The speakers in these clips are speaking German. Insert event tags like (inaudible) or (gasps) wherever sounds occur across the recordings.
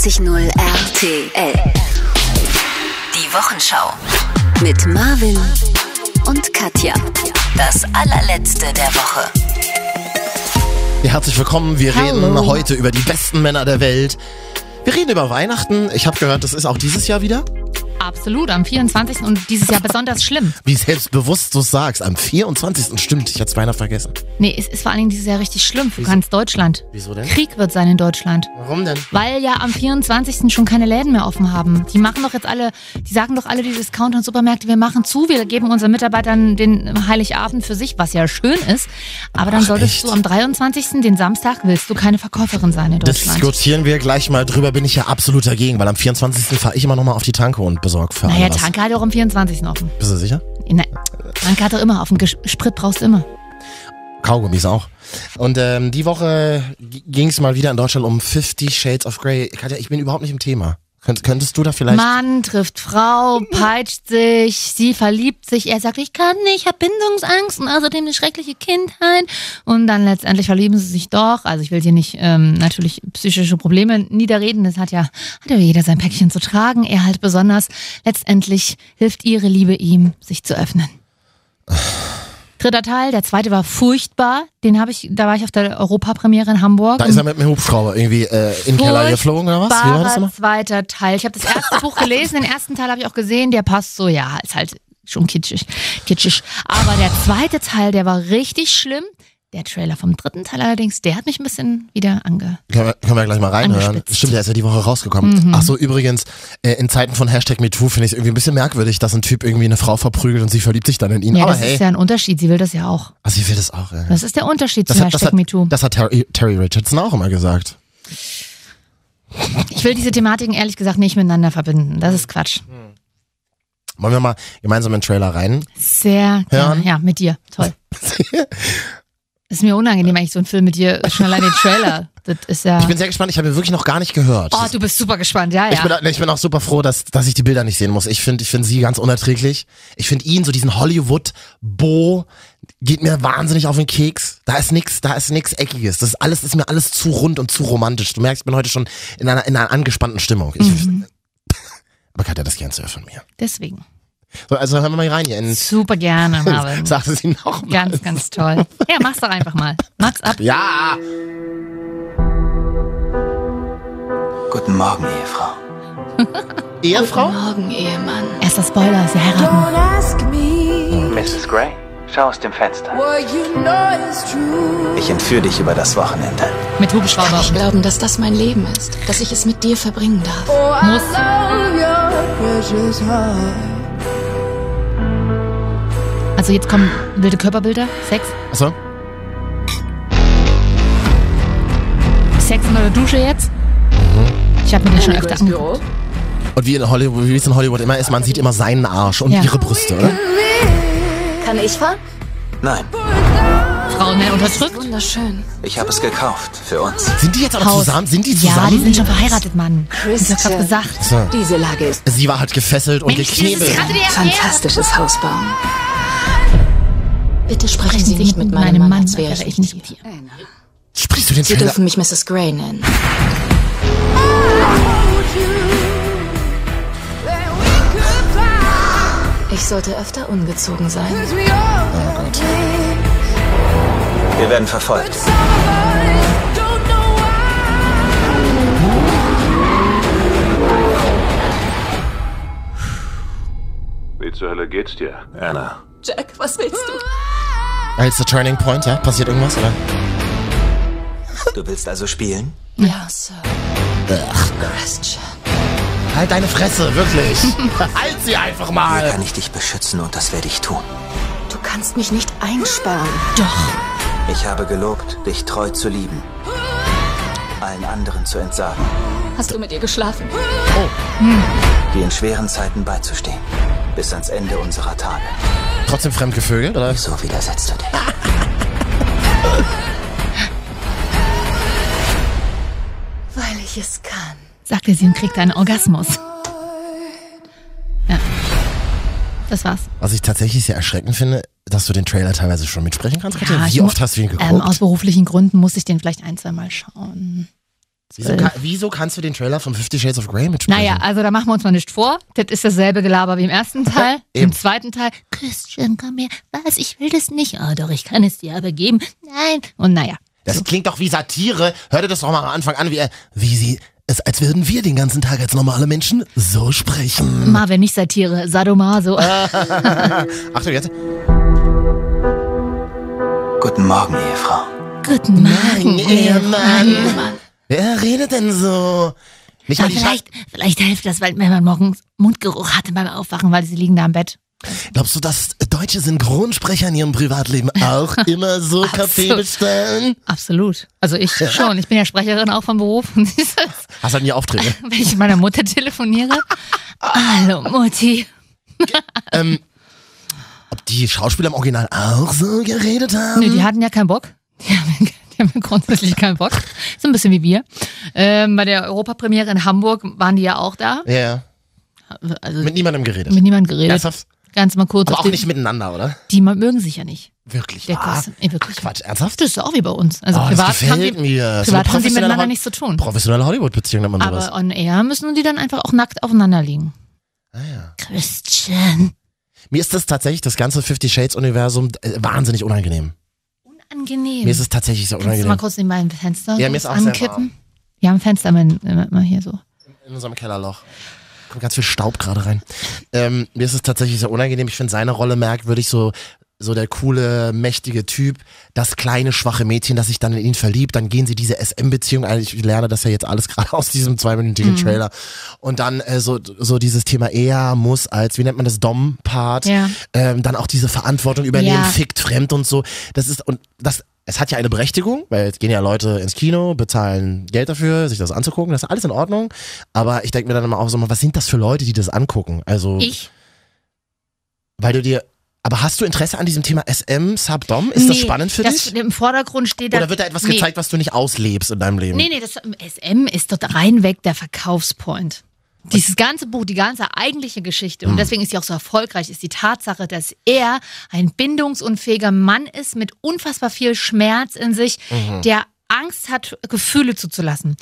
94.0 RTL. Die Wochenschau. Mit Marvin und Katja. Das allerletzte der Woche. Ja, herzlich willkommen. Wir Hallo. reden heute über die besten Männer der Welt. Wir reden über Weihnachten. Ich habe gehört, das ist auch dieses Jahr wieder. Absolut, am 24. und dieses Jahr besonders schlimm. Wie selbstbewusst du sagst. Am 24. Stimmt, ich hatte es beinahe vergessen. Nee, es ist vor allen Dingen dieses Jahr richtig schlimm für ganz Deutschland. Wieso denn? Krieg wird sein in Deutschland. Warum denn? Weil ja am 24. schon keine Läden mehr offen haben. Die machen doch jetzt alle, die sagen doch alle, die Discounter und Supermärkte, wir machen zu, wir geben unseren Mitarbeitern den Heiligabend für sich, was ja schön ist. Aber dann Ach, solltest echt? du am 23., den Samstag, willst du keine Verkäuferin sein in Deutschland. Diskutieren wir gleich mal drüber, bin ich ja absolut dagegen, weil am 24. fahre ich immer noch mal auf die Tanke und besorge für Naja, alle was. Tanke hat ja auch am 24. offen. Bist du sicher? Ne, Tanke hat er immer offen. Sprit brauchst du immer. Kaugummis auch. Und ähm, die Woche ging es mal wieder in Deutschland um 50 Shades of Grey. Katja, ich bin überhaupt nicht im Thema. Könnt, könntest du da vielleicht... Mann trifft Frau, peitscht sich, sie verliebt sich, er sagt, ich kann nicht, ich habe Bindungsangst und außerdem eine schreckliche Kindheit. Und dann letztendlich verlieben sie sich doch. Also ich will hier nicht ähm, natürlich psychische Probleme niederreden, das hat ja, hat ja jeder sein Päckchen zu tragen. Er halt besonders. Letztendlich hilft ihre Liebe ihm, sich zu öffnen. Dritter Teil, der zweite war furchtbar. Den habe ich, da war ich auf der Europapremiere in Hamburg. Da ist er mit dem Hubschrauber irgendwie äh, in den Keller geflogen oder was? Wie war das immer? zweiter Teil. Ich habe das erste Buch gelesen, den ersten Teil habe ich auch gesehen, der passt so, ja, ist halt schon kitschig, kitschig. Aber der zweite Teil, der war richtig schlimm. Der Trailer vom dritten Teil allerdings, der hat mich ein bisschen wieder ange... Können wir, können wir gleich mal reinhören. Angespitzt. Stimmt, der ist ja die Woche rausgekommen. Ach so, übrigens, äh, in Zeiten von Hashtag MeToo finde ich es irgendwie ein bisschen merkwürdig, dass ein Typ irgendwie eine Frau verprügelt und sie verliebt sich dann in ihn. Ja, Aber das hey, ist ja ein Unterschied, sie will das ja auch. also sie will das auch. Äh. Das ist der Unterschied Das zu hat, das, Hashtag hat, MeToo. das hat Terry, Terry Richardson auch immer gesagt. Ich will diese Thematiken ehrlich gesagt nicht miteinander verbinden. Das ist Quatsch. Wollen wir mal gemeinsam in den Trailer rein? Sehr gerne. Hören? Ja, mit dir. Toll. (laughs) ist mir unangenehm eigentlich so ein Film mit dir, schon allein den Trailer. (laughs) Das ist ja... Ich bin sehr gespannt, ich habe ihn wirklich noch gar nicht gehört. Oh, du bist super gespannt, ja, Ich ja. bin, auch- ich bin auch super froh, dass, dass ich die Bilder nicht sehen muss. Ich finde ich find sie ganz unerträglich. Ich finde ihn, so diesen Hollywood-Bo, geht mir wahnsinnig auf den Keks. Da ist nix, da ist nix Eckiges. Das ist alles, ist mir alles zu rund und zu romantisch. Du merkst, ich bin heute schon in einer, in einer angespannten Stimmung. Ich, Mhm. (laughs) Aber Katja, das kennst du ja von mir. Deswegen. So, also hören wir mal rein hier in, Super gerne, (laughs) Marvin. sagte sie noch mal. Ganz, ganz toll. Ja, mach's doch einfach mal. Mach's ab. Ja! Guten Morgen, Ehefrau. (laughs) Ehefrau? Morgen, Ehemann. Erster Spoiler, sie heiraten. Don't ask me Mrs. Gray, schau aus dem Fenster. what you know is true. Ich entführe dich über das Wochenende. Mit Hubschrauber. Ich glauben, dass das mein Leben ist, dass ich es mit dir verbringen darf. Oh, I Muss. Also jetzt kommen wilde Körperbilder. Sex. Achso? Sex in der Dusche jetzt. Ich habe mir den schon öfter angeguckt. Und wie in Hollywood, wie es in Hollywood immer ist, man sieht immer seinen Arsch und Ja. ihre Brüste, oder? Kann ich fahren? Nein, Frauen werden unterdrückt. Wunderschön. ich habe es gekauft. Für uns. Sind die jetzt aber Haus. zusammen? Sind die Ja, zusammen? die sind schon verheiratet, Mann. Ich hab grad gesagt. So. Diese Lage ist Sie war halt gefesselt und Mensch, das geknebelt. gerade fantastisches Haus bauen. Bitte sprechen Sprechen Sie nicht mit meinem Mann, als wäre ich nicht mit hier. Sprichst du den Sie Trailer? dürfen mich Mrs. Gray nennen. Ich sollte öfter ungezogen sein. Have wings. Wir werden verfolgt. Wie zur Hölle geht's dir? Anna, Jack, was willst du? Ah, Jetzt der Turning Point, ja? Passiert irgendwas, oder? du willst also spielen? Ja, Sir. Christian. Halt deine Fresse, wirklich. (laughs) halt sie einfach Hier mal. kann ich dich beschützen und das werde ich tun. Du kannst mich nicht einsperren. Doch. Ich habe gelobt, dich treu zu lieben. Allen anderen zu entsagen. Hast du mit ihr geschlafen? Dir in schweren Zeiten beizustehen. Bis ans Ende unserer Tage. Trotzdem fremdgevögelt, oder? So widersetzt du dich. Weil ich es kann. Sagte sie und kriegte einen Orgasmus. Ja. Das war's. Was ich tatsächlich sehr erschreckend finde, dass du den Trailer teilweise schon mitsprechen kannst. Katja. ich Wie oft hast du ihn geguckt? Ähm, aus beruflichen Gründen muss ich den vielleicht ein, zwei Mal schauen. Wieso, kann, wieso kannst du den Trailer von Fifty Shades of Grey mitsprechen? Naja, also da machen wir uns mal nicht vor. Das ist dasselbe Gelaber wie im ersten Teil. Im zweiten Teil, Christian, komm her. Was, ich will das nicht. Ah, doch, ich kann es dir aber geben. Nein. Und naja. Das klingt doch wie Satire. Hör dir das doch mal am Anfang an, wie, er- wie sie, es, als würden wir den ganzen Tag als normale Menschen so sprechen. Marvin, nicht Satire, Sadomaso. (laughs) (laughs) Achtung, jetzt. Guten Morgen, Ehefrau. Guten Morgen, Ehemann. Ehemann. Wer redet denn so? Nicht mal die vielleicht, vielleicht hilft das, weil man morgens Mundgeruch hatte beim Aufwachen, weil sie liegen da im Bett. Glaubst du, dass deutsche Synchronsprecher in ihrem Privatleben auch (laughs) immer so Kaffee bestellen? Absolut. Also ich schon. Ich bin ja Sprecherin auch vom Beruf. (laughs) Hast halt nie Aufträge. (laughs) wenn ich mit meiner Mutter telefoniere. Hallo Mutti. ähm, ob die Schauspieler im Original auch so geredet haben? Nee, die hatten ja keinen Bock. Die haben, die (laughs) haben grundsätzlich keinen Bock. So ein bisschen wie wir. Ähm, bei der Europapremiere in Hamburg waren die ja auch da. ja, Also mit, mit niemandem geredet. niemand geredet. Ernsthaft? Ganz mal kurz. Aber auch den- nicht miteinander, oder? Die mögen sich ja nicht. Wirklich Der wahr? Kurs, ey, wirklich. Quatsch, ernsthaft? Das ist auch wie bei uns. Also Oh, das privat gefällt haben die, mir. Das privat eine haben die professionelle miteinander nichts zu tun. Professionelle Hollywood-Beziehung nennt man sowas. Aber on air müssen die dann einfach auch nackt aufeinander liegen. Ah, ja. Christian. Mir ist das tatsächlich, das ganze Fifty Shades-Universum, äh, wahnsinnig unangenehm. Unangenehm. Mir ist es tatsächlich sehr Kannst du mal unangenehm. kurz neben meinem Fenster Ja, so mir ist auch ankippen? Wir haben ein Fenster mal, mal hier so. In unserem Kellerloch. Kommt ganz viel Staub gerade rein. Ähm, mir ist es tatsächlich sehr unangenehm. Ich finde seine Rolle merkwürdig, so, so der coole, mächtige Typ, das kleine, schwache Mädchen, das sich dann in ihn verliebt. Dann gehen sie diese SM-Beziehung ein. Ich lerne das ja jetzt alles (laughs) gerade aus diesem zweiminütigen Trailer. Und dann äh, so, so dieses Thema er muss als, wie nennt man das, Dom-Part. Ja. Ähm, dann auch diese Verantwortung übernehmen, Ja. fickt fremd und so. Das ist, und das, es hat ja eine Berechtigung, weil jetzt gehen ja Leute ins Kino, bezahlen Geld dafür, sich das anzugucken. Das ist alles in Ordnung. Aber ich denke mir dann immer auch so, was sind das für Leute, die das angucken? Also, Ich? weil du dir, aber hast du Interesse an diesem Thema SM, Subdom? Ist das Nee, spannend für das, dich? Im Vordergrund steht da. Oder wird da etwas nee. gezeigt, was du nicht auslebst in deinem Leben? Nee, nee, das SM ist dort reinweg der Verkaufspoint. Dieses ganze Buch, die ganze eigentliche Geschichte, Hm. und deswegen ist sie auch so erfolgreich, ist die Tatsache, dass er ein bindungsunfähiger Mann ist mit unfassbar viel Schmerz in sich, Mhm. der Angst hat, Gefühle zuzulassen.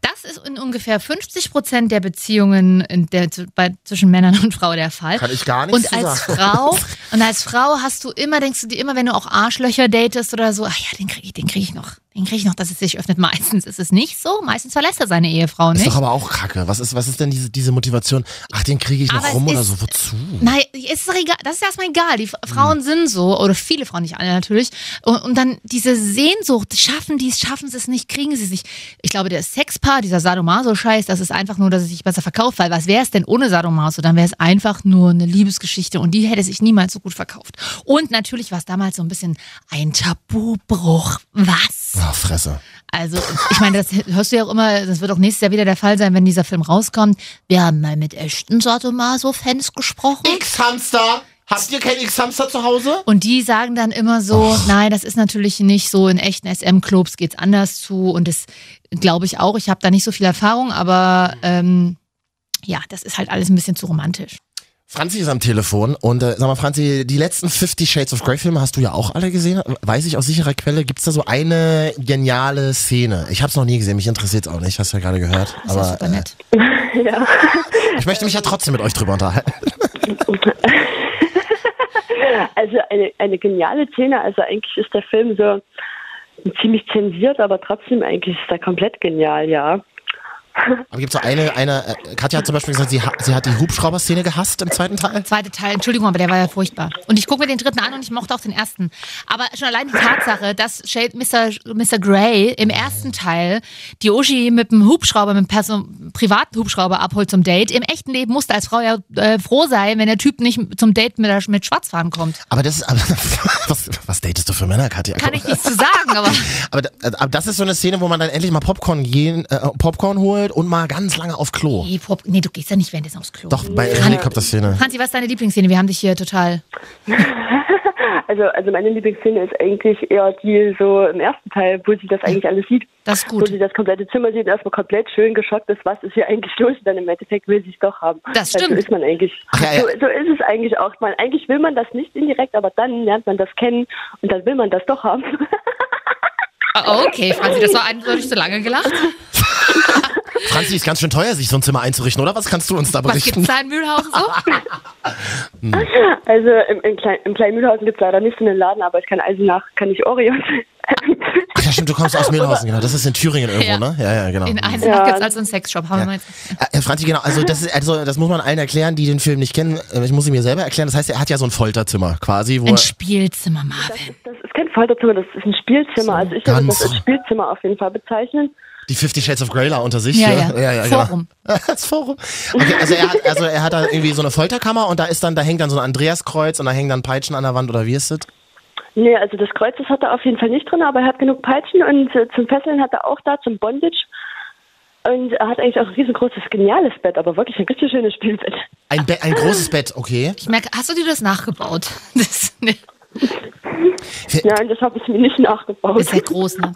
Das ist in ungefähr 50 Prozent der Beziehungen in der, bei, zwischen Männern und Frau der Fall. Kann ich gar nichts Und als sagen. Frau, (laughs) und als Frau hast du immer, denkst du dir immer, wenn du auch Arschlöcher datest oder so, ach ja, den kriege ich, den krieg ich noch. Den kriege ich noch, dass es sich öffnet. Meistens ist es nicht so. Meistens verlässt er seine Ehefrau Ist nicht. doch aber auch kacke. Was ist, was ist denn diese, diese Motivation? Ach, den kriege ich noch Aber rum oder ist- so. Wozu? Nein, ist doch egal. Das ist erstmal egal. Die F- Frauen Hm. sind so, oder viele Frauen, nicht alle natürlich. Und, und dann diese Sehnsucht, schaffen die es, schaffen sie es nicht, kriegen sie es nicht. Ich glaube, der Sexpaar, dieser Sadomaso-Scheiß, das ist einfach nur, dass es sich besser verkauft. Weil was wäre es denn ohne Sadomaso? Dann wäre es einfach nur eine Liebesgeschichte und die hätte sich niemals so gut verkauft. Und natürlich war es damals so ein bisschen ein Tabubruch. Was? Fresse. Also, ich meine, das hörst du ja auch immer, das wird auch nächstes Jahr wieder der Fall sein, wenn dieser Film rauskommt. Wir haben mal mit echten Sadomaso-Fans gesprochen. X-Hamster! Habt ihr kein X-Hamster zu Hause? Und die sagen dann immer so, nein, das ist natürlich nicht so, in echten SM-Clubs geht's anders zu. Und das glaube ich auch. Ich habe da nicht so viel Erfahrung, aber ähm, ja, das ist halt alles ein bisschen zu romantisch. Franzi ist am Telefon und äh, sag mal, Franzi, die letzten 50 Shades of Grey Filme hast du ja auch alle gesehen. Weiß ich aus sicherer Quelle, gibt's da so eine geniale Szene? Ich hab's noch nie gesehen, mich interessiert's auch nicht, hast du ja gerade gehört. Das ist Aber super äh, nett. (laughs) Ja. ich möchte mich ja trotzdem mit euch drüber unterhalten. (laughs) Also eine, eine geniale Szene. Also eigentlich ist der Film so ziemlich zensiert, aber trotzdem eigentlich ist er komplett genial, ja. Aber gibt's so eine, eine, äh, Katja hat zum Beispiel gesagt, sie, ha sie hat die Hubschrauber-Szene gehasst im zweiten Teil. Zweite Teil, Entschuldigung, aber der war ja furchtbar. Und ich gucke mir den dritten an und ich mochte auch den ersten. Aber schon allein die Tatsache, dass Shade, Mr. Mr. Grey im ersten Teil die Uschi mit dem Hubschrauber, mit einem privaten Hubschrauber abholt zum Date. Im echten Leben musste als Frau ja äh, froh sein, wenn der Typ nicht zum Date mit, der- mit Schwarzfahren kommt. Aber das ist, aber, (laughs) was, was datest du für Männer, Katja? Kann ich nichts zu sagen, aber (laughs) Aber, aber das ist so eine Szene, wo man dann endlich mal Popcorn gehen, äh, Popcorn holt und mal ganz lange auf Klo. nee, Pop- nee, du gehst ja nicht währenddessen aufs Klo. Doch, bei der Helikopterszene. Franzi, was ist deine Lieblingsszene? Wir haben dich hier total. (laughs) Also, also meine Lieblingsszene ist eigentlich eher die so im ersten Teil, wo sie das eigentlich alles sieht. Das ist Wo gut. sie das komplette Zimmer sieht, erstmal komplett schön geschockt ist, was ist hier eigentlich los? Und dann im Endeffekt will sie es doch haben. Das Weil stimmt. So ist man eigentlich. Ach, ja, ja. So, so ist es eigentlich auch. Man, eigentlich will man das nicht indirekt, aber dann lernt man das kennen und dann will man das doch haben. (laughs) Oh, okay, Franzi, das war eindeutig zu lange gelacht. Franzi, ist ganz schön teuer, sich so ein Zimmer einzurichten, oder? Was kannst du uns da Was berichten? gibt's da in Mühlhausen so? Also im, im, Klein, im kleinen Mühlhausen gibt es leider nicht so einen Laden, aber ich kann also nach, kann ich Orion. (laughs) Ach ja, stimmt, du kommst aus Mühlhausen, genau. Das ist in Thüringen irgendwo, Ja. ne? Ja, ja, genau. In Eisenach Ja. gibt's also einen Sexshop. Haben wir mal jetzt. Äh, Franzi, genau, also das, ist, also das muss man allen erklären, die den Film nicht kennen. Äh, Ich muss ihn mir selber erklären. Das heißt, er hat ja so ein Folterzimmer quasi, wo Ein er, Spielzimmer, Marvin. Das ist kein Folterzimmer, das ist ein Spielzimmer. Also ich würde das als Spielzimmer auf jeden Fall bezeichnen. die Fifty Shades of Grey da unter sich. Ja, hier. ja. genau. Forum. (laughs) das Forum. Okay, also er, hat, also er hat da irgendwie so eine Folterkammer und da ist dann, da hängt dann so ein Andreaskreuz und da hängen dann Peitschen an der Wand oder wie ist das? Nee, also das Kreuz, das hat er auf jeden Fall nicht drin, aber er hat genug Peitschen und äh, zum Fesseln hat er auch da, zum Bondage. Und er hat eigentlich auch ein riesengroßes, geniales Bett, aber wirklich ein richtig schönes Spielbett. Ein, Be ein großes Bett, okay. Ich merke, hast du dir das nachgebaut? (laughs) Das ne, Nein, das habe ich mir nicht nachgebaut. ist ja groß, ne?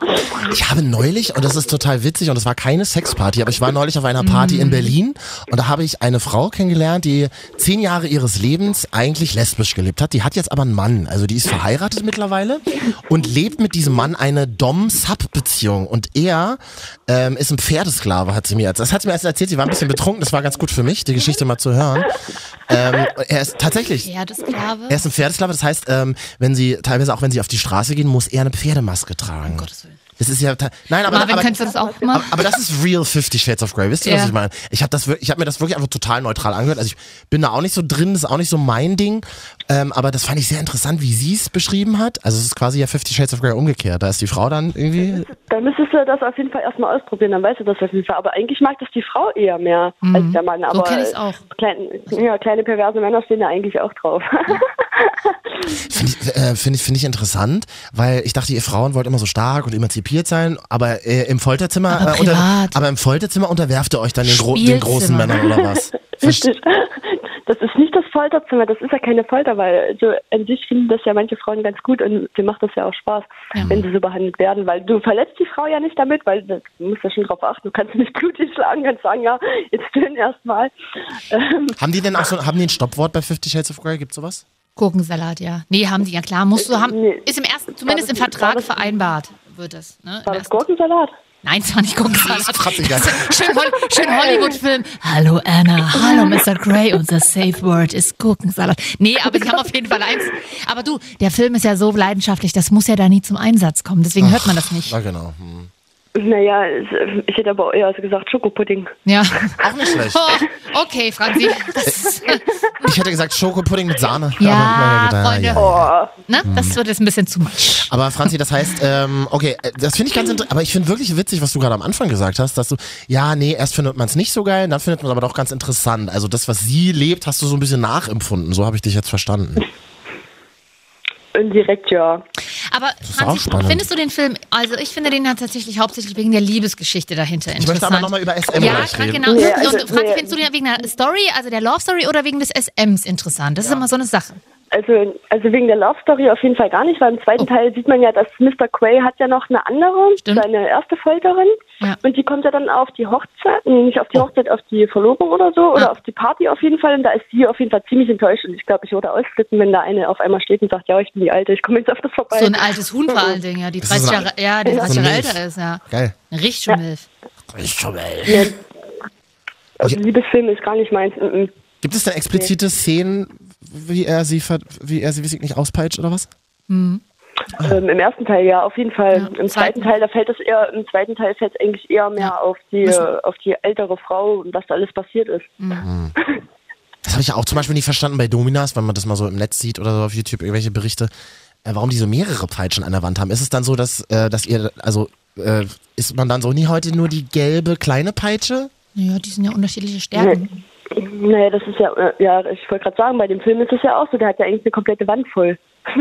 Ich habe neulich, und das ist total witzig, und das war keine Sexparty, aber ich war neulich auf einer Party in Berlin und da habe ich eine Frau kennengelernt, die zehn Jahre ihres Lebens eigentlich lesbisch gelebt hat. Die hat jetzt aber einen Mann, also die ist verheiratet mittlerweile und lebt mit diesem Mann eine Dom-Sub-Beziehung. Und er ähm, ist ein Pferdesklave, hat sie mir jetzt. Das hat sie mir erst erzählt, sie war ein bisschen betrunken, das war ganz gut für mich, die Geschichte mal zu hören. Ähm, er ist tatsächlich. Pferdesklave. Er ist ein Pferdesklave, das heißt, ähm, wenn sie, teilweise auch wenn sie auf die Straße gehen, muss er eine Pferdemaske tragen. Um Gottes Willen. Das ist ja, nein, aber, Marvin, aber, könntest du das auch machen? aber, aber das ist real Fifty Shades of Grey. Wisst ihr, was Ja. ich meine? Ich habe das, ich habe mir das wirklich einfach total neutral angehört. Also ich bin da auch nicht so drin, das ist auch nicht so mein Ding. Ähm, aber das fand ich sehr interessant, wie sie es beschrieben hat. Also es ist quasi ja Fifty Shades of Grey umgekehrt. Da ist die Frau dann irgendwie. Dann müsstest du das auf jeden Fall erstmal ausprobieren, dann weißt du das auf jeden Fall. Aber eigentlich mag das die Frau eher mehr als der Mann. Aber kenn ich's auch. Klein, ja, kleine perverse Männer stehen da eigentlich auch drauf. (laughs) Finde ich, äh, find ich, find ich interessant, weil ich dachte, ihr Frauen wollt immer so stark und emanzipiert sein, aber äh, im Folterzimmer, Aber äh, unter, aber im Folterzimmer unterwerft ihr euch dann den, gro den großen. Männern oder was? (laughs) Verste- Richtig. Das ist nicht das Folterzimmer, das ist ja keine Folter, weil also an sich finden das ja manche Frauen ganz gut und dir macht das ja auch Spaß, Ja. wenn sie so behandelt werden, weil du verletzt die Frau ja nicht damit, weil du musst ja schon drauf achten, du kannst nicht blutig schlagen, kannst sagen, ja, jetzt stillen erstmal. Ähm, Haben die denn auch so, haben die ein Stoppwort bei Fifty Shades of Grey? Gibt's sowas? Gurkensalat, ja. Nee, haben die ja klar. Musst du haben. Nee. Ist im ersten, zumindest im das- Vertrag das- vereinbart, wird es. Ne? Im war das Gurkensalat? Nein, es war nicht Gurkensalat. (laughs) Schön, schön Hollywood-Film. Hallo Anna, hallo (laughs) Mr. Grey, unser Safe Word ist Gurkensalat. Nee, aber sie haben auf jeden Fall eins. Aber du, der Film ist ja so leidenschaftlich, das muss ja da nie zum Einsatz kommen. Deswegen hört man das nicht. Ja, genau. Hm. Naja, es- ich hätte aber eher gesagt Schokopudding. Ja. Auch nicht schlecht. Oh, okay, Franzi. Ist, Ich hätte gesagt Schokopudding mit Sahne. Ja, Aber, na Freunde. ja, ja. Oh, ne? das wird jetzt ein bisschen zu much. aber Franzi, das heißt, ähm, okay, äh, das finde ich ganz interessant, aber ich finde wirklich witzig, was du gerade am Anfang gesagt hast, dass du, ja, nee, erst findet man es nicht so geil, dann findet man es aber doch ganz interessant. Also das, was sie lebt, hast du so ein bisschen nachempfunden. So habe ich dich jetzt verstanden. Indirekt ja. Aber spannend. findest du den Film, also ich finde den ja tatsächlich hauptsächlich wegen der Liebesgeschichte dahinter Ich interessant. möchte aber nochmal über SM ja, reden. genau. Nee, und, also, und Franzi, nee. findest du den wegen der Story, also der Love Story oder wegen des SMs interessant? Das ist immer so eine Sache. Also, also wegen der Love Story auf jeden Fall gar nicht, weil im zweiten Teil sieht man ja, dass Mr. Quay hat ja noch eine andere, Oh. Stimmt. seine erste Folterin. Ja. Und die kommt ja dann auf die Hochzeit, nicht auf die Hochzeit, auf die Verlobung oder so, oder Ja. auf die Party auf jeden Fall. Und da ist sie auf jeden Fall ziemlich enttäuscht. Und ich glaube, ich würde ausflippen, wenn da eine auf einmal steht und sagt, ja, ich bin die Alte, ich komme jetzt auf das vorbei. So ein altes Huhn vor allen Dingen, ja, die Das ist 30 so eine- Jahre, ja, die Ja. 30 So eine Jahre älter ist, ja. Geil. Eine richtige Milf. Ich schon mal. also, Liebesfilm ist gar nicht meins. Gibt es denn explizite Szenen, wie er sie, wie er sie weiß ich nicht auspeitscht oder was? Ähm, Im ersten Teil ja, auf jeden Fall. Ja, Im zweiten Teil, da fällt es eher, im zweiten Teil fällt es eigentlich eher mehr Ja. auf die, Müssen- äh, auf die ältere Frau und was da alles passiert ist. Das habe ich ja auch zum Beispiel nicht verstanden bei Dominas, wenn man das mal so im Netz sieht oder so auf YouTube, irgendwelche Berichte, äh, warum die so mehrere Peitschen an der Wand haben. Ist es dann so, dass, äh, dass ihr, also äh, ist man dann so, nie heute nur die gelbe kleine Peitsche? Ja, die sind ja unterschiedliche Stärken. Nee, das ist ja, äh, ja, ich wollte gerade sagen, bei dem Film ist es ja auch so, der hat ja eigentlich eine komplette Wand voll. (laughs)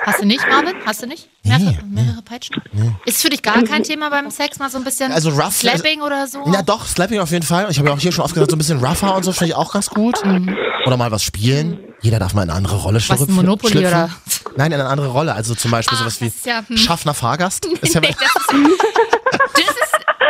Hast du nicht, Marvin? Hast du nicht? Mehrere, mehrere Peitschen? Ist für dich gar kein Thema beim Sex, mal so ein bisschen Also rough- Slapping oder so? Ja, doch, Slapping auf jeden Fall. Ich habe ja auch hier schon oft gesagt, so ein bisschen rougher und so finde ich auch ganz gut. Oder mal was spielen. Jeder darf mal in eine andere Rolle Was, schlüpfen. ein Monopoly schlüpfen. oder? Nein, in eine andere Rolle. Also zum Beispiel Ah, sowas wie ja, hm. Schaffner Fahrgast. Ist ja (laughs) Nee, das ist, (laughs) das ist,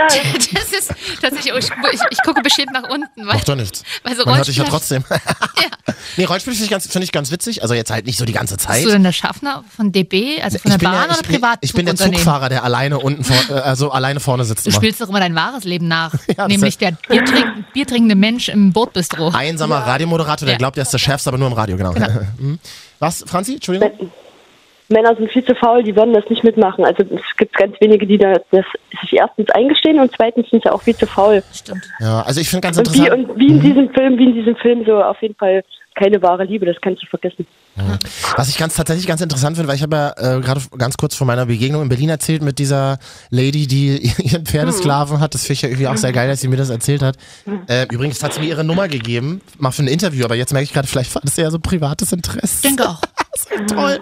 (laughs) das ist tatsächlich, oh, ich, ich, ich gucke beschämt nach unten, weil, doch nichts. weil so Man hört dich ja trotzdem. (laughs) Ja. Nee, Rollenspiel finde ich, ganz, find ich ganz witzig. Also jetzt halt nicht so die ganze Zeit. Bist du denn der Schaffner von DB, also von der ich bin, Bahn ja, oder privat? ich bin der Zugfahrer, der alleine unten vor, äh, also alleine vorne sitzt. Du immer. spielst doch immer dein wahres Leben nach. (laughs) das nämlich der biertrink, biertrinkende Mensch im Bordbistro. Einsamer Radiomoderator, der Ja. glaubt, er ist der Chef, aber nur im Radio, genau. Mhm. Was, Franzi? Entschuldigung? Männer sind viel zu faul, die würden das nicht mitmachen. Also es gibt ganz wenige, die da das sich erstens eingestehen und zweitens sind sie auch viel zu faul. Stimmt. Ja, also ich finde ganz Und wie, interessant. und wie in diesem Film, wie in diesem Film so auf jeden Fall keine wahre Liebe, das kannst du vergessen. Was ich ganz tatsächlich ganz interessant finde, weil ich habe ja äh, gerade ganz kurz vor meiner Begegnung in Berlin erzählt mit dieser Lady, die (laughs) ihren Pferdesklaven hat. Das finde ich ja irgendwie auch sehr geil, dass sie mir das erzählt hat. Äh, übrigens hat sie mir ihre Nummer gegeben, mal für ein Interview, aber jetzt merke ich gerade, vielleicht war das ja so privates Interesse. Denke auch. (laughs) Toll.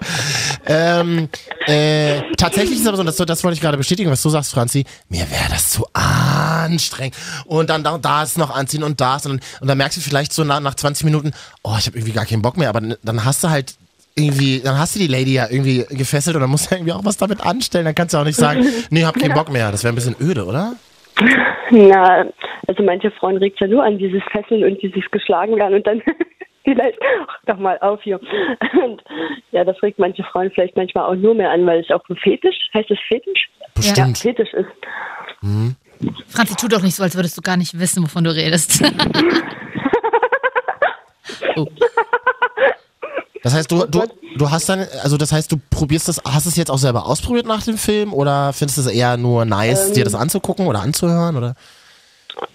Ähm, äh, tatsächlich ist es aber so, das, das wollte ich gerade bestätigen, was du sagst, Franzi. Mir wäre das zu anstrengend. Und dann da, da ist noch anziehen und das. Und, und dann merkst du vielleicht so nach, nach 20 Minuten, oh, ich habe irgendwie gar keinen Bock mehr. Aber dann hast du halt irgendwie, dann hast du die Lady ja irgendwie gefesselt und dann musst du irgendwie auch was damit anstellen. Dann kannst du auch nicht sagen, (laughs) nee, hab keinen Bock mehr. Das wäre ein bisschen öde, oder? Na, also manche Frauen regt ja nur an dieses Fesseln und dieses geschlagen werden und dann (laughs) vielleicht, doch mal auf hier. Und ja, das regt manche Frauen vielleicht manchmal auch nur mehr an, weil es auch ein Fetisch, heißt es Fetisch? Ja, Bestimmt. Fetisch ist. Franzi, tu doch nicht so, als würdest du gar nicht wissen, wovon du redest. (laughs) oh. Das heißt, du, du, du hast dann, also das heißt, du probierst das, hast es jetzt auch selber ausprobiert nach dem Film oder findest du es eher nur nice, dir das anzugucken oder anzuhören oder?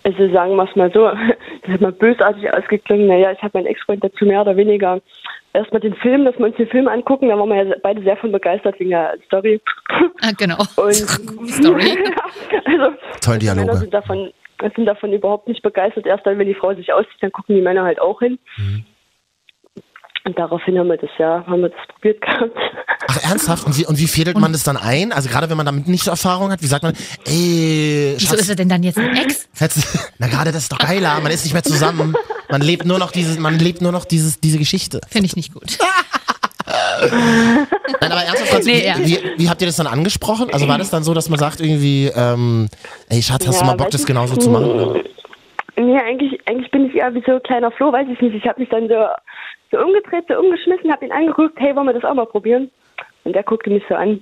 Also sagen wir es mal so, (laughs) das hat mal bösartig ausgeklungen. Naja, ich habe meinen Ex-Freund dazu mehr oder weniger erstmal den Film, dass wir uns den Film angucken. Da waren wir ja beide sehr von begeistert wegen der Story. Ah, genau. (laughs) Und Story. (laughs) also, Männer Dialoge. sind davon, sind davon überhaupt nicht begeistert. Erst dann, wenn die Frau sich auszieht, dann gucken die Männer halt auch hin. Mhm. Und daraufhin haben wir das ja, haben wir das probiert gehabt. Ach, ernsthaft? Und wie, und wie fädelt man das dann ein? Also gerade wenn man damit nicht so Erfahrung hat, wie sagt man, ey, Wieso ist Schatz, er denn dann jetzt ein Ex? Hättest- na gerade das ist doch geiler, man ist nicht mehr zusammen. Man lebt nur noch dieses, man lebt nur noch dieses, diese Geschichte. Finde ich nicht gut. (laughs) Nein, aber ernsthaft, Franz, Nee, ja. wie, wie, wie habt ihr das dann angesprochen? Also war das dann so, dass man sagt irgendwie, ähm, ey Schatz, hast du Ja, mal Bock, das genauso zu machen? Oder? Nee, eigentlich, eigentlich bin ich eher wie so ein kleiner Floh, weiß ich nicht. Ich habe mich dann so, so umgedreht, so umgeschmissen, habe ihn angeguckt, hey, wollen wir das auch mal probieren? Und der guckte mich so an.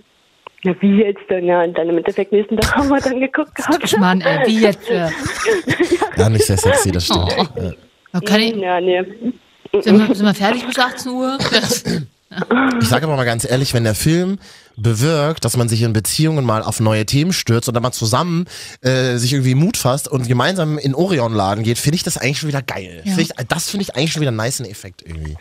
Na, wie jetzt denn? Ja, und dann im Endeffekt nächsten Tag haben wir dann geguckt (laughs) gehabt. Mann, ey, wie jetzt? Äh, (laughs) Ja, nicht sehr sexy, das stimmt. Oh. Ja. kann ich, Ja, nee. sind, wir, sind wir fertig bis 18 Uhr? Ich sage aber mal ganz ehrlich, wenn der Film bewirkt, dass man sich in Beziehungen mal auf neue Themen stürzt und dann mal zusammen äh, sich irgendwie Mut fasst und gemeinsam in Orion-Laden geht, finde ich das eigentlich schon wieder geil. Ja. Find ich, das finde ich eigentlich schon wieder einen nice Effekt irgendwie.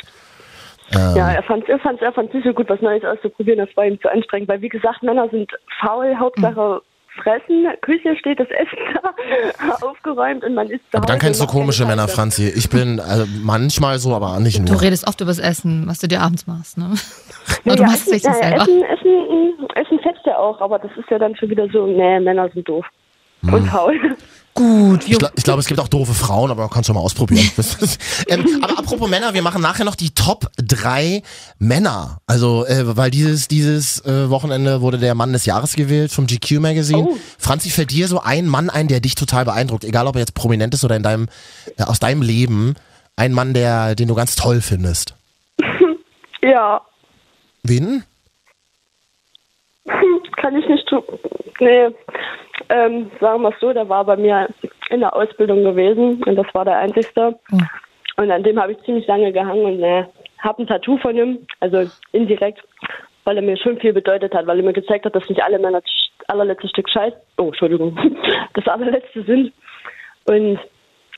Ja, er fand es er fand's, er fand's nicht so gut, was Neues auszuprobieren. Das war ihm zu anstrengend, weil wie gesagt, Männer sind faul, Hauptsache fressen, Küche steht das Essen da, (laughs) aufgeräumt und man isst zu Aber dann kennst du komische Männer. Franzi. Ich bin also manchmal so, aber nicht Du nur. redest oft übers Essen, was du dir abends machst, ne? (laughs) Ja, du machst es nicht ja, selber. Essen, Essen, Essen fetzt ja auch, aber das ist ja dann schon wieder so, nee, Männer sind doof. Hm. Und faul. Gut, Ich, gl- ich glaube, es gibt auch doofe Frauen, aber man kann es schon mal ausprobieren. (laughs) Ähm, aber apropos Männer, wir machen nachher noch die Top 3 Männer. Also, äh, weil dieses, dieses äh, Wochenende wurde der Mann des Jahres gewählt vom GQ Magazine. Oh. Franzi, fällt dir so ein Mann ein, der dich total beeindruckt? Egal, ob er jetzt prominent ist oder in deinem, äh, aus deinem Leben. Ein Mann, der, den du ganz toll findest. (laughs) Ja, Wen? Kann ich nicht tun. Nee, ähm, sagen wir es so, der war bei mir in der Ausbildung gewesen und das war der einzigste. Oh. Und an dem habe ich ziemlich lange gehangen und äh, habe ein Tattoo von ihm, also indirekt, weil er mir schon viel bedeutet hat, weil er mir gezeigt hat, dass nicht alle Männer das allerletzte Stück Scheiß, oh, Entschuldigung, (laughs) das allerletzte sind. Und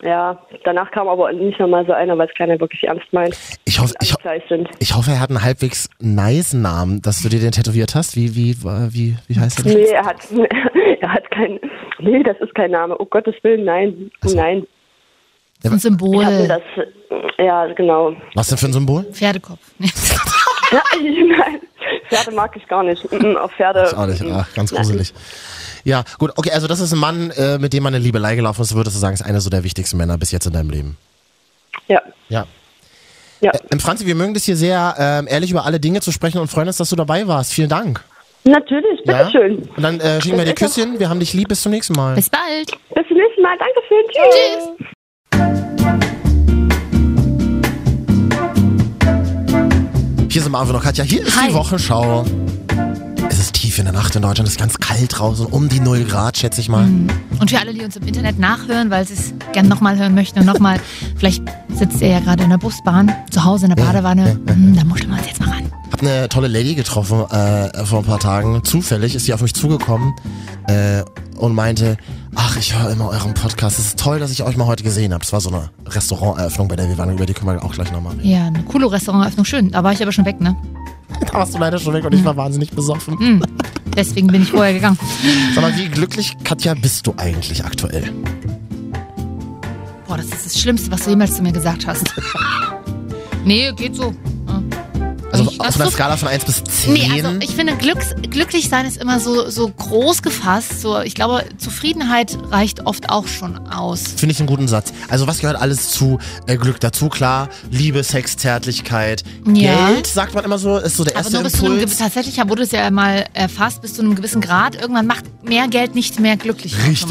ja, danach kam aber nicht nochmal so einer, weil es keiner wirklich ernst meint. Ich hoffe, ich, ho- ich hoffe, er hat einen halbwegs nice Namen, dass du dir den tätowiert hast. Wie, wie, wie, wie heißt er? Nee, er hat, (laughs) er hat kein, nee, das ist kein Name. Oh Gottes Willen, nein, nein. ein Ich habe Symbol. das, ja, genau. Was denn für ein Symbol? Pferdekopf. Ja, (laughs) nein, Pferde mag ich gar nicht. Mm, Auf Pferde. Ist auch nicht, ach, ganz gruselig. Ja, gut, okay, also das ist ein Mann, äh, mit dem man eine Liebelei gelaufen ist, würdest du sagen, ist einer so der wichtigsten Männer bis jetzt in deinem Leben. Ja, Ja. ja. Ähm, Franzi, wir mögen das hier sehr, ähm, ehrlich über alle Dinge zu sprechen und freuen uns, dass du dabei warst. Vielen Dank. Natürlich, Ja? bitteschön. Und dann äh, schicken wir dir Küsschen. Wir haben dich lieb. Bis zum nächsten Mal. Bis bald. Bis zum nächsten Mal. Dankeschön. Tschüss. Tschüss. Hier sind Marvin und Katja. Hier ist Hi. die Wochenschau. Es ist tief in der Nacht in Deutschland. Es ist ganz kalt draußen. Um die 0 Grad, schätze ich mal. Und für alle, die uns im Internet nachhören, weil sie es gern nochmal hören möchten und nochmal, vielleicht sitzt ihr ja gerade in der Busbahn, zu Hause in der Badewanne, Hm, da muscheln wir uns jetzt mal ran. Hab eine tolle Lady getroffen äh, vor ein paar Tagen. Zufällig ist sie auf mich zugekommen äh, und meinte, ach, ich höre immer euren Podcast. Es ist toll, dass ich euch mal heute gesehen habe. Das war so eine Restauranteröffnung, bei der wir waren. Über die können wir auch gleich nochmal reden. Ja, eine coole Restauranteröffnung, schön. Da war ich aber schon weg, ne? (laughs) Da warst du leider schon weg und ich war wahnsinnig besoffen. Deswegen bin ich vorher gegangen. (laughs) Sag mal, wie glücklich, Katja, bist du eigentlich aktuell? Boah, das ist das Schlimmste, was du jemals zu mir gesagt hast. (laughs) nee, geht so. Also auf das einer so- Skala von 1 bis 10? Nee, also ich finde, Glücks, glücklich sein ist immer so, so groß gefasst. So, ich glaube, Zufriedenheit reicht oft auch schon aus. Finde ich einen guten Satz. Also was gehört alles zu äh, Glück dazu? Klar, Liebe, Sex, Zärtlichkeit, Ja. Geld, sagt man immer so, ist so der Aber erste nur bis zu einem tatsächlich wurde es ja mal erfasst, bis zu einem gewissen Grad. Irgendwann macht mehr Geld nicht mehr glücklich Richtig.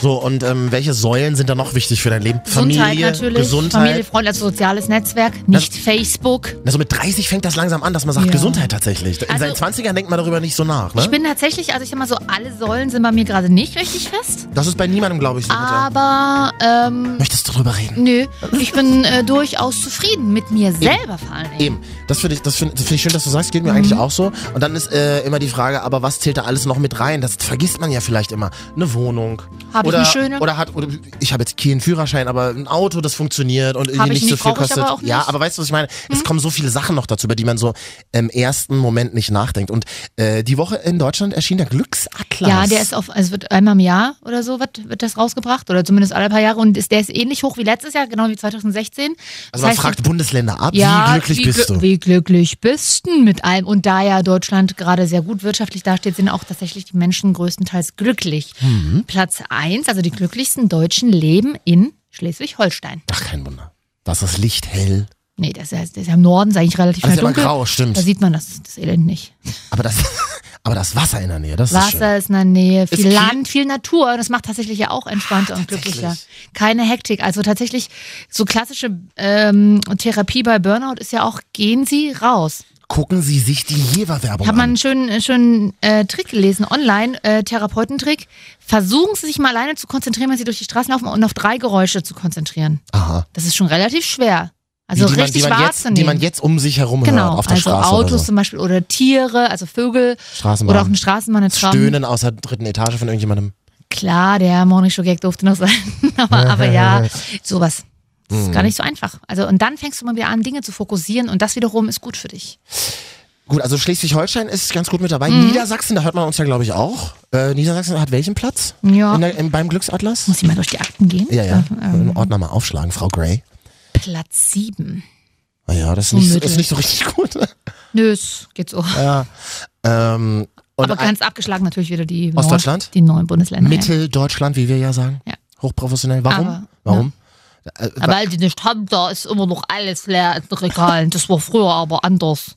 So, und ähm, welche Säulen sind da noch wichtig für dein Leben? Gesundheit Familie, natürlich, Gesundheit. Familie, Freunde, also soziales Netzwerk, nicht Facebook. Also mit 30 fängt das langsam an, dass man sagt, Ja. Gesundheit tatsächlich. In Also- seinen 20ern denkt man darüber nicht so nach, ne? Ich bin tatsächlich, also ich sag mal so, alle Säulen sind bei mir gerade nicht richtig fest. das ist bei niemandem, glaube ich, so. Aber ähm, Möchtest du drüber reden? nö, ich bin äh, durchaus zufrieden mit mir selber vor allen Dingen. Eben, das finde ich, das find, das find ich schön, dass du sagst, geht mir Mhm. eigentlich auch so. Und dann ist äh, immer die Frage, aber was zählt da alles noch mit rein? Das vergisst man ja vielleicht immer. Eine Wohnung. Hab ich eine schöne? Oder hat, oder ich habe jetzt keinen Führerschein, aber ein Auto, das funktioniert und irgendwie ich nicht so nicht, viel kostet. aber auch Ja, nicht. Mhm. aber weißt du, was ich meine? Es kommen so viele Sachen noch dazu, über die man so im ersten Moment nicht nachdenkt. Und äh, die Woche in Deutschland erschien der Glücksatlas. Ja, der ist auf, also es wird einmal im Jahr oder so wird, wird das rausgebracht oder zumindest alle paar Jahre und ist, der ist ähnlich hoch wie letztes Jahr, genau wie 2016. Also man fragt Bundesländer ab, ja, wie glücklich wie bist glü- du? Wie glücklich bist du mit allem? Und da ja Deutschland gerade sehr gut wirtschaftlich dasteht, sind auch tatsächlich die Menschen größtenteils glücklich. Mhm. Platz eins, also die glücklichsten Deutschen leben in Schleswig-Holstein. Ach, kein Wunder. Das ist Licht hell. Nee, das ist, das ist ja im Norden, ist eigentlich relativ Das ist immer dunkel. grau, stimmt. Da sieht man das, das Elend nicht. Aber das, (laughs) aber das Wasser in der Nähe, das ist schön. Wasser ist in der Nähe, viel Kiel- Land, viel Natur. Das macht tatsächlich ja auch entspannter und glücklicher. Keine Hektik. Also tatsächlich so klassische ähm, Therapie bei Burnout ist ja auch, gehen Sie raus. Gucken Sie sich die Jever-Werbung Ich habe mal an. einen schönen, schönen äh, Trick gelesen, online, äh, Therapeutentrick. Versuchen Sie sich mal alleine zu konzentrieren, wenn Sie durch die Straßen laufen und auf drei Geräusche zu konzentrieren. Aha. Das ist schon relativ schwer. Also die, die, man, richtig die, man jetzt, wahrzunehmen. die man jetzt um sich herum genau, hört, auf der also Straße Autos oder so. zum Beispiel oder Tiere, also Vögel Straßenbahn. oder auch eine Straßenbahn, Tram. Stöhnen aus der dritten Etage von irgendjemandem. Klar, der Morning Show Gag durfte noch sein. (laughs) aber, aber ja, (laughs) sowas. Das ist Mhm. gar nicht so einfach. Also, und dann fängst du mal wieder an, Dinge zu fokussieren und das wiederum ist gut für dich. Gut, also Schleswig-Holstein ist ganz gut mit dabei. Mhm. Niedersachsen, da hört man uns ja, glaube ich, auch. Äh, Niedersachsen hat welchen Platz? Ja. In der, in, beim Glücksatlas? Muss ich mal durch die Akten gehen? Ja, ja. Ähm, Ordner mal aufschlagen, Frau Gray. Platz sieben. Naja, das ist nicht, so- Unmöglich. ist nicht so richtig gut. (laughs) Nö, es geht so. ja. Ähm, aber ganz abgeschlagen natürlich wieder die Nord- Ostdeutschland? Die neuen Bundesländer. ja. Mitteldeutschland, wie wir ja sagen. Ja. Hochprofessionell. Warum? Aber, Warum? Äh, Aber weil die nicht haben, da ist immer noch alles leer in den Regalen. Das war früher aber anders.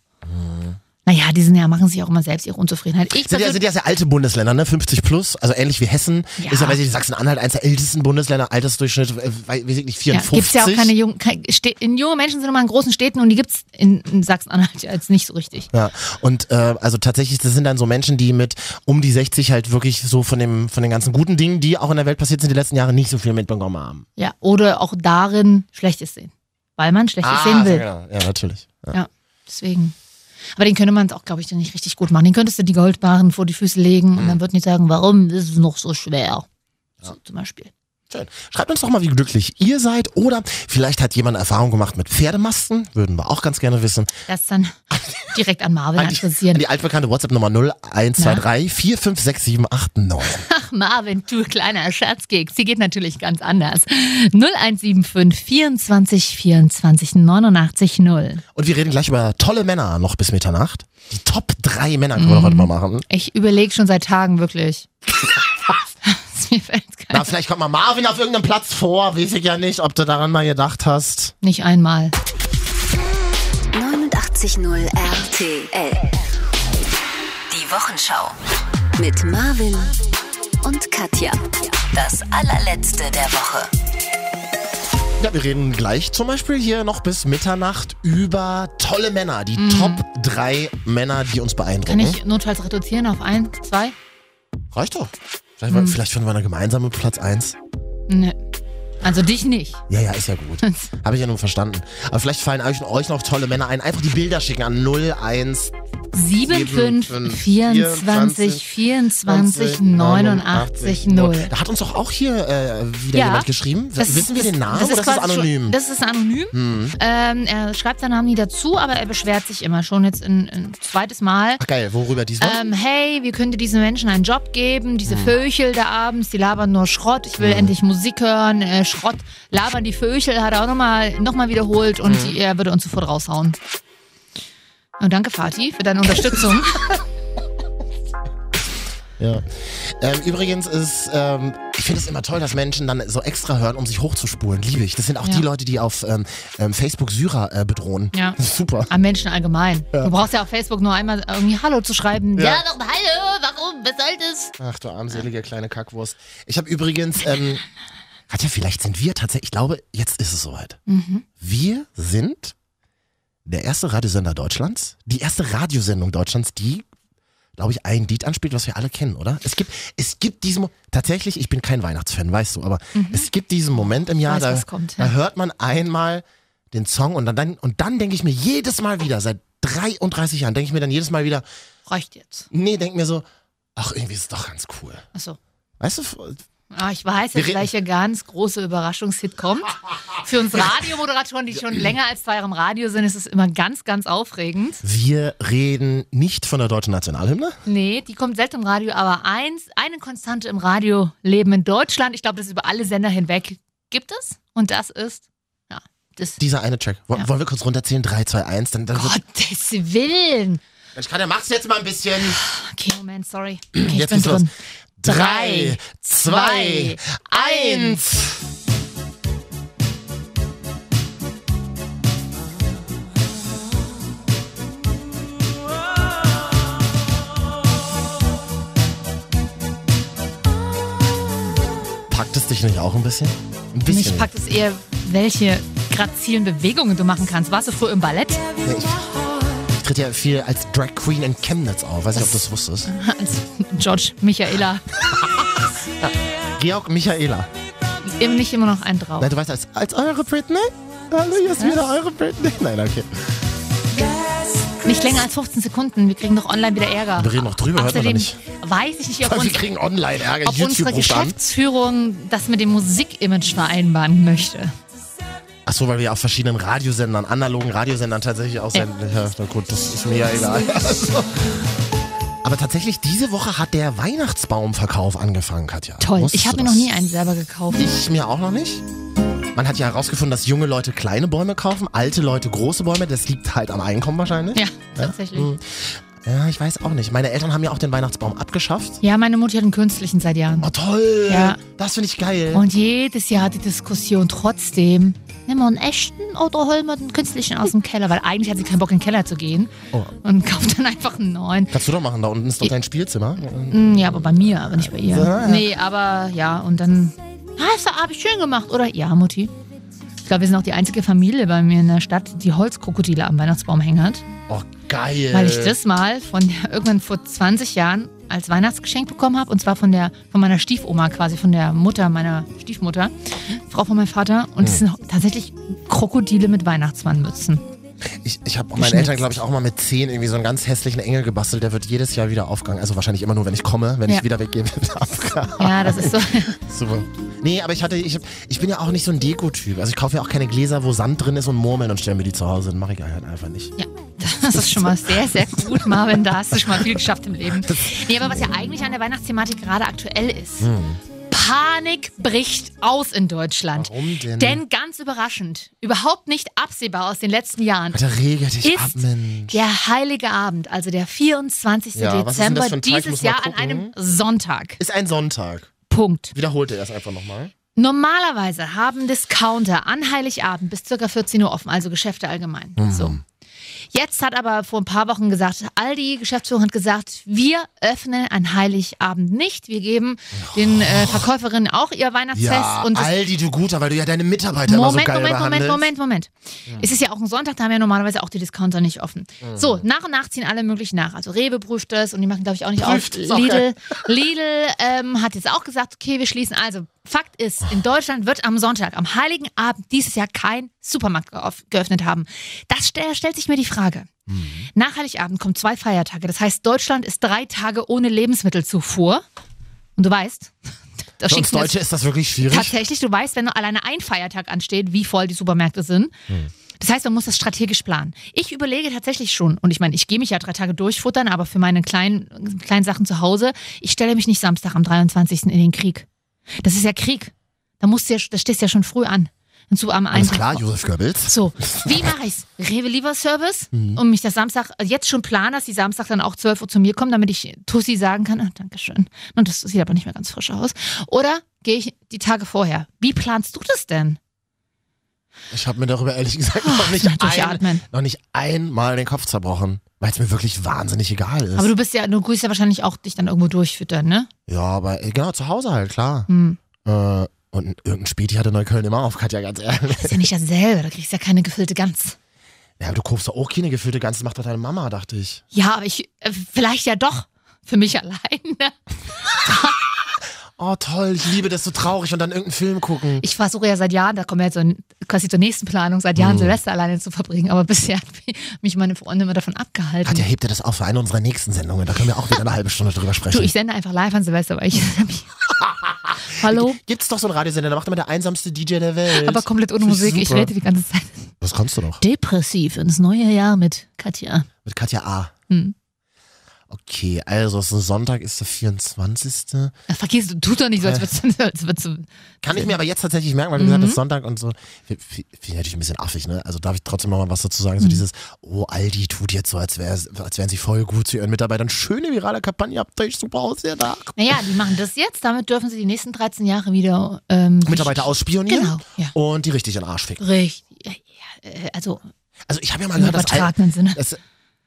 Naja, die sind ja, machen sich auch immer selbst ihre Unzufriedenheit. Ich Sind ja, sind ja sehr alte Bundesländer, ne? 50 plus, also ähnlich wie Hessen. Ja. Ist ja, weiß ich, Sachsen-Anhalt, eins der ältesten Bundesländer, Altersdurchschnitt, äh, weiß ich nicht, Ja, 54. gibt's ja auch keine jungen, kein, Stä- in junge Menschen sind immer in großen Städten und die gibt's in, in Sachsen-Anhalt (laughs) jetzt nicht so richtig. Ja, und äh, also tatsächlich, das sind dann so Menschen, die mit um die 60 halt wirklich so von dem von den ganzen guten Dingen, die auch in der Welt passiert sind, die letzten Jahre nicht so viel mitbekommen haben. Ja, oder auch darin Schlechtes sehen. Weil man Schlechtes sehen will. Ja, ja natürlich. Ja. Ja, deswegen. Aber den könnte man auch, glaube ich, dann nicht richtig gut machen. Den könntest du die Goldbarren vor die Füße legen Mhm. und dann würden die sagen, warum ist es noch so schwer? So, zum Beispiel. Schön. Schreibt uns doch mal, wie glücklich ihr seid. Oder vielleicht hat jemand Erfahrung gemacht mit Pferdemasten. Würden wir auch ganz gerne wissen. Das dann direkt an Marvin An die, adressieren. an die altbekannte WhatsApp-Nummer 0123 456789. Ach, Marvin, du kleiner Scherzkeks. Sie geht natürlich ganz anders. 0175 24 24 89 0. Und wir reden gleich über tolle Männer noch bis Mitternacht. Die Top 3 Männer können wir doch heute mal machen. Ich überlege schon seit Tagen wirklich. (laughs) (laughs) Mir fällt Na, vielleicht kommt mal Marvin auf irgendeinem Platz vor. Weiß ich ja nicht, ob du daran mal gedacht hast. Nicht einmal. 89.0 RTL. Die Wochenschau. Mit Marvin und Katja. Das allerletzte der Woche. Ja, wir reden gleich zum Beispiel hier noch bis Mitternacht über tolle Männer. Die Top 3 Männer, die uns beeindrucken. Kann ich notfalls reduzieren auf ein, zwei? Reicht doch. Vielleicht, vielleicht finden wir eine gemeinsame Platz 1. Ne. Also dich nicht. Ja, ja, ist ja gut. (laughs) Habe ich ja nur verstanden. Aber vielleicht fallen euch, euch noch tolle Männer ein. Einfach die Bilder schicken an 01 7, 5, 5, 24, 24, 89, 0. Da hat uns doch auch hier äh, wieder Ja. jemand geschrieben. Das- Wissen wir das- den Namen das oder ist das quasi anonym? Schon, das ist anonym. Ähm, er schreibt seinen Namen nie dazu, aber er beschwert sich immer schon jetzt ein, ein zweites Mal. Ach geil, worüber diesmal? Ähm, hey, wie könnt ihr diesen Menschen einen Job geben? Diese Vöchel da abends, die labern nur Schrott. Ich will endlich Musik hören. Äh, Schrott, labern die Vöchel, hat er auch nochmal noch mal wiederholt und die, er würde uns sofort raushauen. Und danke, Fatih, für deine Unterstützung. (laughs) Ja. Ähm, übrigens ist, ähm, ich finde es immer toll, dass Menschen dann so extra hören, um sich hochzuspulen. Liebe ich. Das sind auch Ja. die Leute, die auf ähm, ähm, Facebook Syrer äh, bedrohen. Ja. (laughs) Das ist super. Am Menschen allgemein. Du brauchst ja auf Facebook nur einmal irgendwie Hallo zu schreiben. Ja. Ja, doch, Hallo, warum, was soll das? Ach du armselige kleine Kackwurst. Ich habe übrigens, ähm, (laughs) Katja, vielleicht sind wir tatsächlich, ich glaube, jetzt ist es soweit. Wir sind der erste Radiosender Deutschlands, die erste Radiosendung Deutschlands, die, glaube ich, ein Lied anspielt, was wir alle kennen, oder? Es gibt, es gibt diesen, tatsächlich, ich bin kein Weihnachtsfan, weißt du, aber es gibt diesen Moment im Jahr, weiß, da, kommt, da ja. hört man einmal den Song und dann, und dann denke ich mir jedes Mal wieder, seit 33 Jahren, denke ich mir dann jedes Mal wieder, Reicht jetzt. nee, denke mir so, ach, irgendwie ist es doch ganz cool. Achso. Weißt du, Ah, ich weiß jetzt, reden- welcher ganz große Überraschungshit kommt. Für uns Radiomoderatoren, die schon länger als zwei Jahre im Radio sind, ist es immer ganz, ganz aufregend. Wir reden nicht von der deutschen Nationalhymne. Nee, die kommt selten im Radio, aber eins, eine Konstante im Radioleben in Deutschland, ich glaube, das über alle Sender hinweg, gibt es. Und das ist, ja, das. Dieser eine Track. Wo- Ja. Wollen wir kurz runterzählen? 3, 2, 1. Dann, dann Gottes Willen. ich kann ja, mach's jetzt mal ein bisschen. Okay, Moment, sorry. (clears throat) Okay, ich Jetzt bin geht's los. Drin. 3, 2, 1. Packt es dich nicht auch ein bisschen? Ein bisschen. Mich packt es eher, welche grazilen Bewegungen du machen kannst. Warst du früher im Ballett? Ja, tritt ja viel als Drag Queen in Chemnitz auf. Weiß nicht, ob du das wusstest. (laughs) Als George Michaela. Georg Michaela. Eben nicht immer noch ein drauf. Nein, du weißt, als, als eure Britney? Hallo, hier ist wieder eure Britney. Nein, okay. Nicht länger als 15 Sekunden. Wir kriegen doch online wieder Ärger. Wir reden noch drüber, hört man Außerdem nicht. weiß ich nicht, ob, (laughs) Wir uns, kriegen Online-Ärger. ob unsere an. Geschäftsführung das mit dem Musikimage vereinbaren möchte. Ach so, weil wir auf verschiedenen Radiosendern, analogen Radiosendern tatsächlich auch senden. Ja, na gut, das ist mir ja egal. Also. (laughs) Aber tatsächlich, diese Woche hat der Weihnachtsbaumverkauf angefangen, Katja. Toll. Wusstest Ich habe mir noch nie einen selber gekauft. Ich mir auch noch nicht. Man hat ja herausgefunden, dass junge Leute kleine Bäume kaufen, alte Leute große Bäume. Das liegt halt am Einkommen wahrscheinlich. Ja, tatsächlich. Hm. Ja, ich weiß auch nicht. Meine Eltern haben ja auch den Weihnachtsbaum abgeschafft. Ja, meine Mutter hat einen künstlichen seit Jahren. Oh, toll. Ja. Das finde ich geil. Und jedes Jahr die Diskussion trotzdem, nehmen wir einen echten oder holen wir den künstlichen aus dem Keller? Weil eigentlich hat sie keinen Bock, in den Keller zu gehen Oh. und kauft dann einfach einen neuen. Kannst du doch machen, da unten ist doch dein Spielzimmer. Mm, Ja, aber bei mir, aber nicht bei ihr. Ja. Nee, aber ja, und dann, hast du Abend schön gemacht, oder? Ja, Mutti. Ich glaube, wir sind auch die einzige Familie bei mir in der Stadt, die Holzkrokodile am Weihnachtsbaum hängen hat. Oh, geil. Weil ich das mal von der, irgendwann vor 20 Jahren als Weihnachtsgeschenk bekommen habe. Und zwar von der von meiner Stiefoma, quasi von der Mutter meiner Stiefmutter, Frau von meinem Vater. Und es sind tatsächlich Krokodile mit Weihnachtsmannmützen. Ich, ich habe meinen. Eltern, glaube ich, auch mal mit zehn irgendwie so einen ganz hässlichen Engel gebastelt. Der wird jedes Jahr wieder aufgegangen. Also wahrscheinlich immer nur, wenn ich komme. Wenn Ja. ich wieder weggehe. (laughs) Ja, das ist so. (laughs) Super. Nee, aber ich hatte, ich, ich bin ja auch nicht so ein Deko-Typ. Also ich kaufe ja auch keine Gläser, wo Sand drin ist und Murmeln und stelle mir die zu Hause. Das mache ich halt einfach nicht. Ja, das ist schon mal sehr, sehr gut, Marvin. Da hast du schon mal viel geschafft im Leben. Nee, aber was ja eigentlich an der Weihnachtsthematik gerade aktuell ist. Panik bricht aus in Deutschland. Warum denn? Denn ganz überraschend, überhaupt nicht absehbar aus den letzten Jahren, Alter, rege dich ist ab, Mensch. der Heilige Abend, also der 24. Ja, das Dezember dieses Jahr an einem Sonntag. Ist ein Sonntag. Punkt. Wiederholte er es einfach nochmal. Normalerweise haben Discounter an Heiligabend bis ca. 14 Uhr offen, also Geschäfte allgemein. Mhm. So. Jetzt hat aber vor ein paar Wochen gesagt, Aldi, Geschäftsführung hat gesagt, wir öffnen an Heiligabend nicht. Wir geben den äh, Verkäuferinnen auch ihr Weihnachtsfest. Ja, und Aldi, du Guter, weil du ja deine Mitarbeiter immer so Moment, geil Moment, Moment, behandelst. Moment, Moment. Es ist ja auch ein Sonntag, da haben ja normalerweise auch die Discounter nicht offen. Mhm. So, nach und nach ziehen alle möglichen nach. Also Rewe prüft das und die machen, glaube ich, auch nicht Prüft, auf. Lidl, Lidl ähm, hat jetzt auch gesagt, okay, wir schließen. Also, Fakt ist, in Deutschland wird am Sonntag, am Heiligen Abend dieses Jahr kein Supermarkt geöffnet haben. Das stell, stellt sich mir die Frage. Mhm. Nach Heiligabend kommen zwei Feiertage. Das heißt, Deutschland ist drei Tage ohne Lebensmittelzufuhr. Und du weißt, (laughs) da Für uns Deutsche ist das wirklich schwierig. Tatsächlich, du weißt, wenn nur alleine ein Feiertag ansteht, wie voll die Supermärkte sind. Das heißt, man muss das strategisch planen. Ich überlege tatsächlich schon, und ich meine, ich gehe mich ja drei Tage durchfuttern, aber für meine kleinen, kleinen Sachen zu Hause, ich stelle mich nicht Samstag am 23. in den Krieg. Das ist ja Krieg. Da musst du ja, da stehst du ja schon früh an. Und so am Alles klar, Josef Goebbels. so, wie mache ich's? Rewe Lieferservice Mhm. und mich das Samstag also jetzt schon planen, dass die Samstag dann auch 12 Uhr zu mir kommen, damit ich Tussi sagen kann, oh, Dankeschön. Und das sieht aber nicht mehr ganz frisch aus. Oder gehe ich die Tage vorher? Wie planst du das denn? Ich habe mir darüber ehrlich gesagt noch nicht, ein, noch nicht einmal den Kopf zerbrochen, weil es mir wirklich wahnsinnig egal ist. Aber du bist ja, du gehst ja wahrscheinlich auch dich dann irgendwo durchfüttern, ne? ja, aber äh, genau, zu Hause halt, klar. Hm. Äh, und irgendein Späti hatte Neukölln immer auf, Katja, ganz ehrlich. Ist ja nicht dasselbe, da kriegst du ja keine gefüllte Gans. Ja, aber du kaufst doch auch keine gefüllte Gans, das macht doch deine Mama, dachte ich. Ja, aber ich, äh, vielleicht ja doch. Für mich alleine. (laughs) Oh, toll, ich liebe das so traurig und dann irgendeinen Film gucken. Ich versuche ja seit Jahren, da kommen wir jetzt so in- quasi zur nächsten Planung, seit Jahren Silvester alleine zu verbringen. Aber bisher hat mich meine Freundin immer davon abgehalten. Katja, hebt dir das auf für eine unserer nächsten Sendungen. Da können wir auch wieder eine halbe Stunde drüber sprechen. Du, ich sende einfach live an Silvester, weil ich. (laughs) Hallo? Gibt's doch so einen Radiosender, der macht immer der einsamste DJ der Welt. Aber komplett ohne Musik. Ich super. rede die ganze Zeit. Das kannst du doch. Depressiv ins neue Jahr mit Katja. Mit Katja A. Hm. Okay, also es ist ein Sonntag, ist der 24. Ja, Vergiss, du tut doch nicht so, als würdest du. Als würdest du Kann ich mir aber jetzt tatsächlich merken, weil du gesagt hast, Sonntag und so. Finde ich natürlich ein bisschen affig, ne? Also darf ich trotzdem noch mal was dazu sagen? So dieses, oh, Aldi tut jetzt so, als, wär, als wären sie voll gut zu ihren Mitarbeitern. Schöne virale Kampagne, habt euch super ausgedacht. naja, die machen das jetzt, damit dürfen sie die nächsten 13 Jahre wieder. Ähm, Mitarbeiter ausspionieren Genau, ja. und die richtig in den Arsch ficken. Richtig. Ja, äh, also Also ich habe ja mal gehört, dass Al- Sinne. das,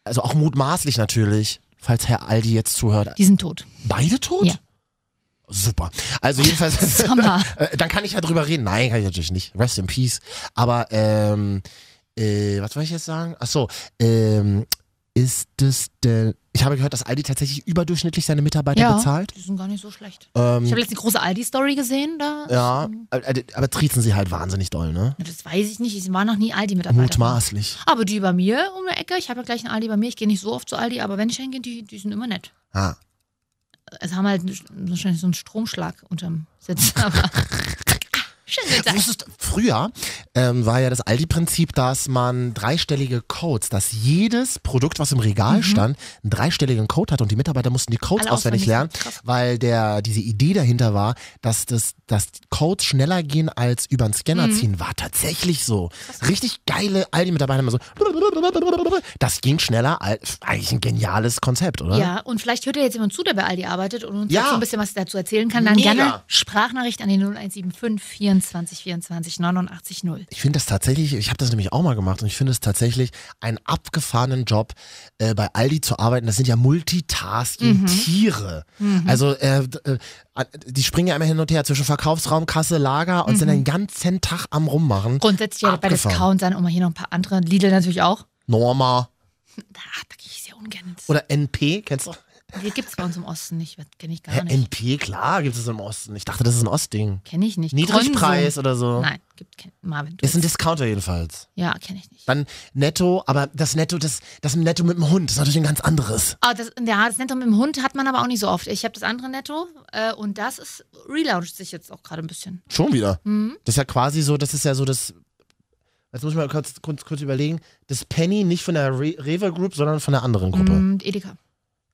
also auch mutmaßlich natürlich, falls Herr Aldi jetzt zuhört. Die sind tot. Beide tot? Ja. Super. Also jedenfalls, (laughs) (laughs) äh, dann kann ich ja drüber reden. Nein, kann ich natürlich nicht. Rest in Peace. Aber, ähm, äh, was wollte ich jetzt sagen? Ach so, ähm, ist das denn, ich habe gehört, dass Aldi tatsächlich überdurchschnittlich seine Mitarbeiter Ja, bezahlt. die sind gar nicht so schlecht. Ähm, Ich habe jetzt eine große Aldi-Story gesehen. Da. ja, äh, aber triezen sie halt wahnsinnig doll, ne? Das weiß ich nicht. Ich war noch nie Aldi-Mitarbeiter. Mutmaßlich. Aber die bei mir um die Ecke, ich habe ja gleich einen Aldi bei mir, ich gehe nicht so oft zu Aldi, aber wenn ich hingehe, die, die sind immer nett. Ah. Es haben halt wahrscheinlich so einen Stromschlag unterm Sitz. (laughs) Aber. Wusstest, früher ähm, war ja das Aldi-Prinzip, dass man dreistellige Codes, dass jedes Produkt, was im Regal stand, einen dreistelligen Code hat und die Mitarbeiter mussten die Codes Mhm. Alle auswendig lernen, krass. weil der diese Idee dahinter war, dass das dass Codes schneller gehen als über den Scanner Mhm. ziehen, war tatsächlich so. Richtig geile Aldi-Mitarbeiter immer so. Das ging schneller, als eigentlich ein geniales Konzept, oder? Ja, und vielleicht hört ja jetzt jemand zu, der bei Aldi arbeitet und uns Ja. so ein bisschen was dazu erzählen kann. Dann Mega. gerne Sprachnachricht an die 0175 24 24 89 0. Ich finde das tatsächlich, ich habe das nämlich auch mal gemacht und ich finde es tatsächlich einen abgefahrenen Job, äh, bei Aldi zu arbeiten. Das sind ja Multitasking-Tiere. Also äh, äh, die springen ja immer hin und her zwischen Verkaufsraum, Kasse, Lager und sind den ganzen Tag am Rummachen. Grundsätzlich ja bei. Discountern, um mal hier noch ein paar andere, Lidl natürlich auch. Norma Da, da gehe ich sehr ungern. oder NP, kennst du? Die gibt es bei uns im Osten nicht, kenne ich gar nicht. NP, klar, gibt es im Osten. Ich dachte, das ist ein Ostding. Kenne ich nicht. Niedrigpreis Konsum. oder so. Nein, gibt kein Marvin. du Ist ein Discounter jedenfalls. Ja, kenne ich nicht. Dann Netto, aber das Netto, das, das Netto mit dem Hund, das ist natürlich ein ganz anderes. Ah, das, ja, das Netto mit dem Hund hat man aber auch nicht so oft. Ich habe das andere Netto äh, und das ist relauncht sich jetzt auch gerade ein bisschen. Schon wieder. Mhm. Das ist ja quasi so, das ist ja so das. Jetzt muss ich mal kurz, kurz, kurz überlegen. Das Penny nicht von der Re Rewe Group, sondern von der anderen Gruppe. Und Edeka.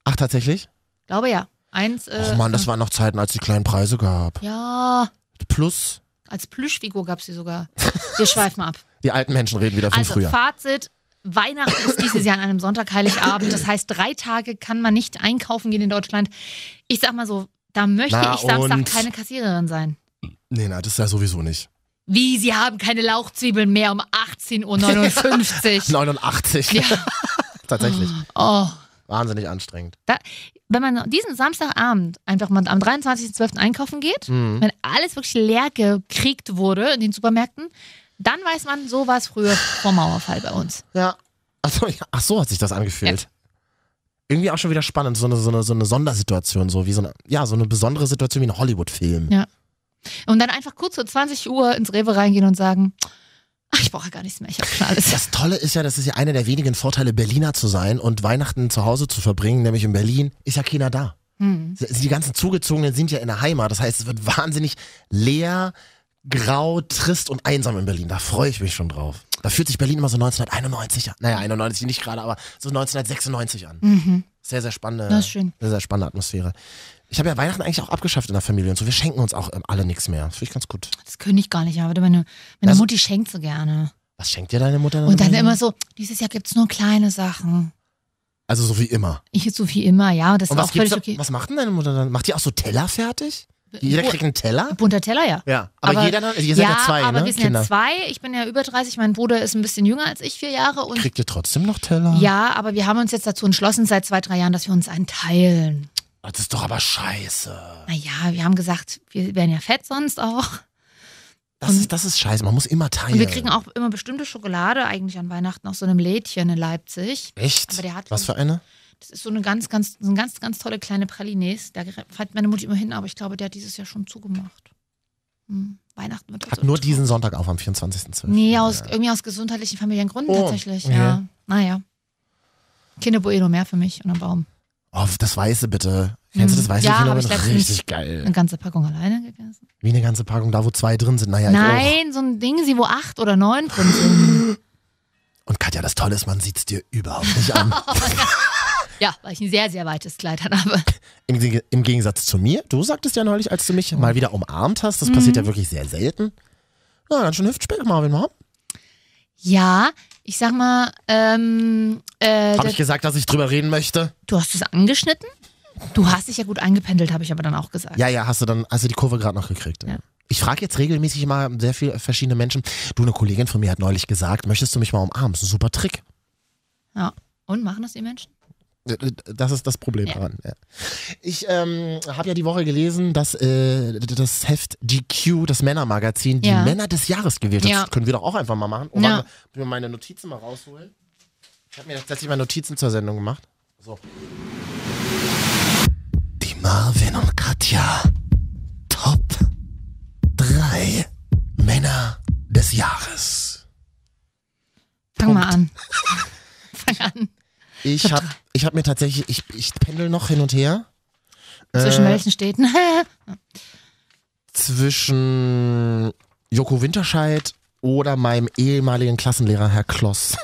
Ach, tatsächlich? Glaube ja. Eins. Äh, Och man, das waren noch Zeiten, als es die kleinen Preise gab. Ja, Plus, als Plüschfigur gab es sie sogar. Wir schweifen ab. (laughs) die alten Menschen reden wieder von Also früher. Fazit. Weihnachten ist dieses Jahr an einem Sonntag, Heiligabend. Das heißt, drei Tage kann man nicht einkaufen gehen in Deutschland. Ich sag mal so, da möchte Na ich Samstag und? keine Kassiererin sein. Nee, na, das ist ja sowieso nicht. Wie, sie haben keine Lauchzwiebeln mehr um 18.59 Uhr. 89. (laughs) Ja. (laughs) Tatsächlich. Oh. Wahnsinnig anstrengend. Da, wenn man diesen Samstagabend einfach mal am 23.12. einkaufen geht, Mhm. wenn alles wirklich leer gekriegt wurde in den Supermärkten, dann weiß man, so war es früher vor Mauerfall bei uns. Ja. Achso, ja. Ach so hat sich das angefühlt. Irgendwie auch schon wieder spannend, so eine, so eine, so eine Sondersituation, so wie so eine, ja, so eine besondere Situation wie ein Hollywood-Film. Ja. Und dann einfach kurz vor 20 Uhr ins Rewe reingehen und sagen, ach, ich brauche gar nichts mehr, ich habe schon alles. Das Tolle ist ja, das ist ja einer der wenigen Vorteile, Berliner zu sein und Weihnachten zu Hause zu verbringen, nämlich in Berlin, ist ja keiner da. Hm. Die ganzen Zugezogenen sind ja in der Heimat. Das heißt, es wird wahnsinnig leer, grau, trist und einsam in Berlin. Da freue ich mich schon drauf. Da fühlt sich Berlin immer so 1991 an. Naja, 91 nicht gerade, aber so 1996 an. Sehr, sehr spannende, Mhm. Das ist schön. sehr, sehr spannende Atmosphäre. Ich habe ja Weihnachten eigentlich auch abgeschafft in der Familie und so. Wir schenken uns auch ähm, alle nichts mehr. Das finde ich ganz gut. Das könnte ich gar nicht, aber meine, meine Also- Mutti schenkt so gerne. Was schenkt dir deine Mutter? Und dann immer? immer so, dieses Jahr gibt's nur kleine Sachen. Also so wie immer. Ich jetzt so wie immer, ja, das Und ist was, auch völlig da, okay. was macht denn deine Mutter dann? Macht die auch so Teller fertig? Jeder Bu- kriegt einen Teller? Bunter Teller, ja. Ja. Aber, jeder dann, ihr seid ja, zwei, aber ne? wir sind Kinder. ja zwei. Ich bin ja über 30, mein Bruder ist ein bisschen jünger als ich, vier Jahre. Und Kriegt ihr trotzdem noch Teller? ja, aber wir haben uns jetzt dazu entschlossen, seit zwei, drei Jahren, dass wir uns einen teilen. Das ist doch aber scheiße. Naja, wir haben gesagt, wir werden ja fett sonst auch. Das ist, das ist scheiße. Man muss immer teilen. Und wir kriegen auch immer bestimmte Schokolade, eigentlich an Weihnachten, aus so einem Lädchen in Leipzig. Echt? Aber der hat- Was für eine? Das ist so eine ganz, ganz, so eine ganz, ganz tolle kleine Pralines. Da fährt meine Mutter immer hin, aber ich glaube, der hat dieses Jahr schon zugemacht. Hm. Weihnachten wird Hat nur diesen Sonntag auf am 24.12. Nee, aus, Ja. irgendwie aus gesundheitlichen familiären Gründen Oh, tatsächlich. okay. Ja. Naja. Kinderbueno mehr für mich und ein Baum. Oh, das Weiße bitte. Kennst du das Mhm. Weiße Ja, Kinder? hab ich letztens- Richtig geil. Eine ganze Packung alleine gegessen. Wie eine ganze Packung, da wo zwei drin sind. Naja. Nein, so ein Ding, sie wo acht oder neun drin sind. (gasps) Und Katja, das Tolle ist, man sieht es dir überhaupt nicht an. (laughs) ja, weil ich ein sehr, sehr weites Kleid habe. (laughs) Im, Im Gegensatz zu mir, du sagtest ja neulich, als du mich Oh. mal wieder umarmt hast, das Mhm. passiert ja wirklich sehr selten. Ja, ganz schön Hüftspeck, Marvin, wa? Ja, ich sag mal, ähm, äh, Habe ich gesagt, dass ich drüber reden möchte? du hast es angeschnitten. Du hast dich ja gut eingependelt, habe ich aber dann auch gesagt. Ja, ja, hast du dann, hast du die Kurve gerade noch gekriegt. Ja. Ich frage jetzt regelmäßig immer sehr viele verschiedene Menschen. Du, eine Kollegin von mir hat neulich gesagt, möchtest du mich mal umarmen? Das ist ein super Trick. Ja. Und machen das die Menschen? Das ist das Problem daran. Ja. Ich ähm, habe ja die Woche gelesen, dass äh, das Heft GQ, das Männermagazin, die Ja. Männer des Jahres gewählt hat. Ja. Das können wir doch auch einfach mal machen. Oh, Ja. warte, ich mir meine Notizen mal rausholen. Ich habe mir tatsächlich mal Notizen zur Sendung gemacht. So. Die Marvin und Katja Top 3 Männer des Jahres. Fang mal Punkt. an. (laughs) Fang an. Ich habe ich hab mir tatsächlich, ich, ich pendel noch hin und her. Zwischen Äh, welchen Städten? (laughs) zwischen Joko Winterscheid oder meinem ehemaligen Klassenlehrer Herr Kloss.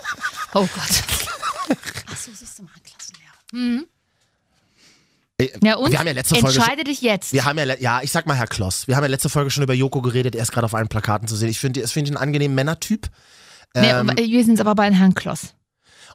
(laughs) oh Gott. Ach so, siehst du mal, Klassenlehrer. Äh, Ja, und? Wir haben ja letzte Folge. Entscheide dich jetzt. Wir haben ja, ja, ich sag mal Herr Kloss. Wir haben ja letzte Folge schon über Joko geredet. Er ist gerade auf allen Plakaten zu sehen. Ich finde, ihn einen angenehmen Männertyp. nee, Ähm, wir sind aber bei Herrn Kloss.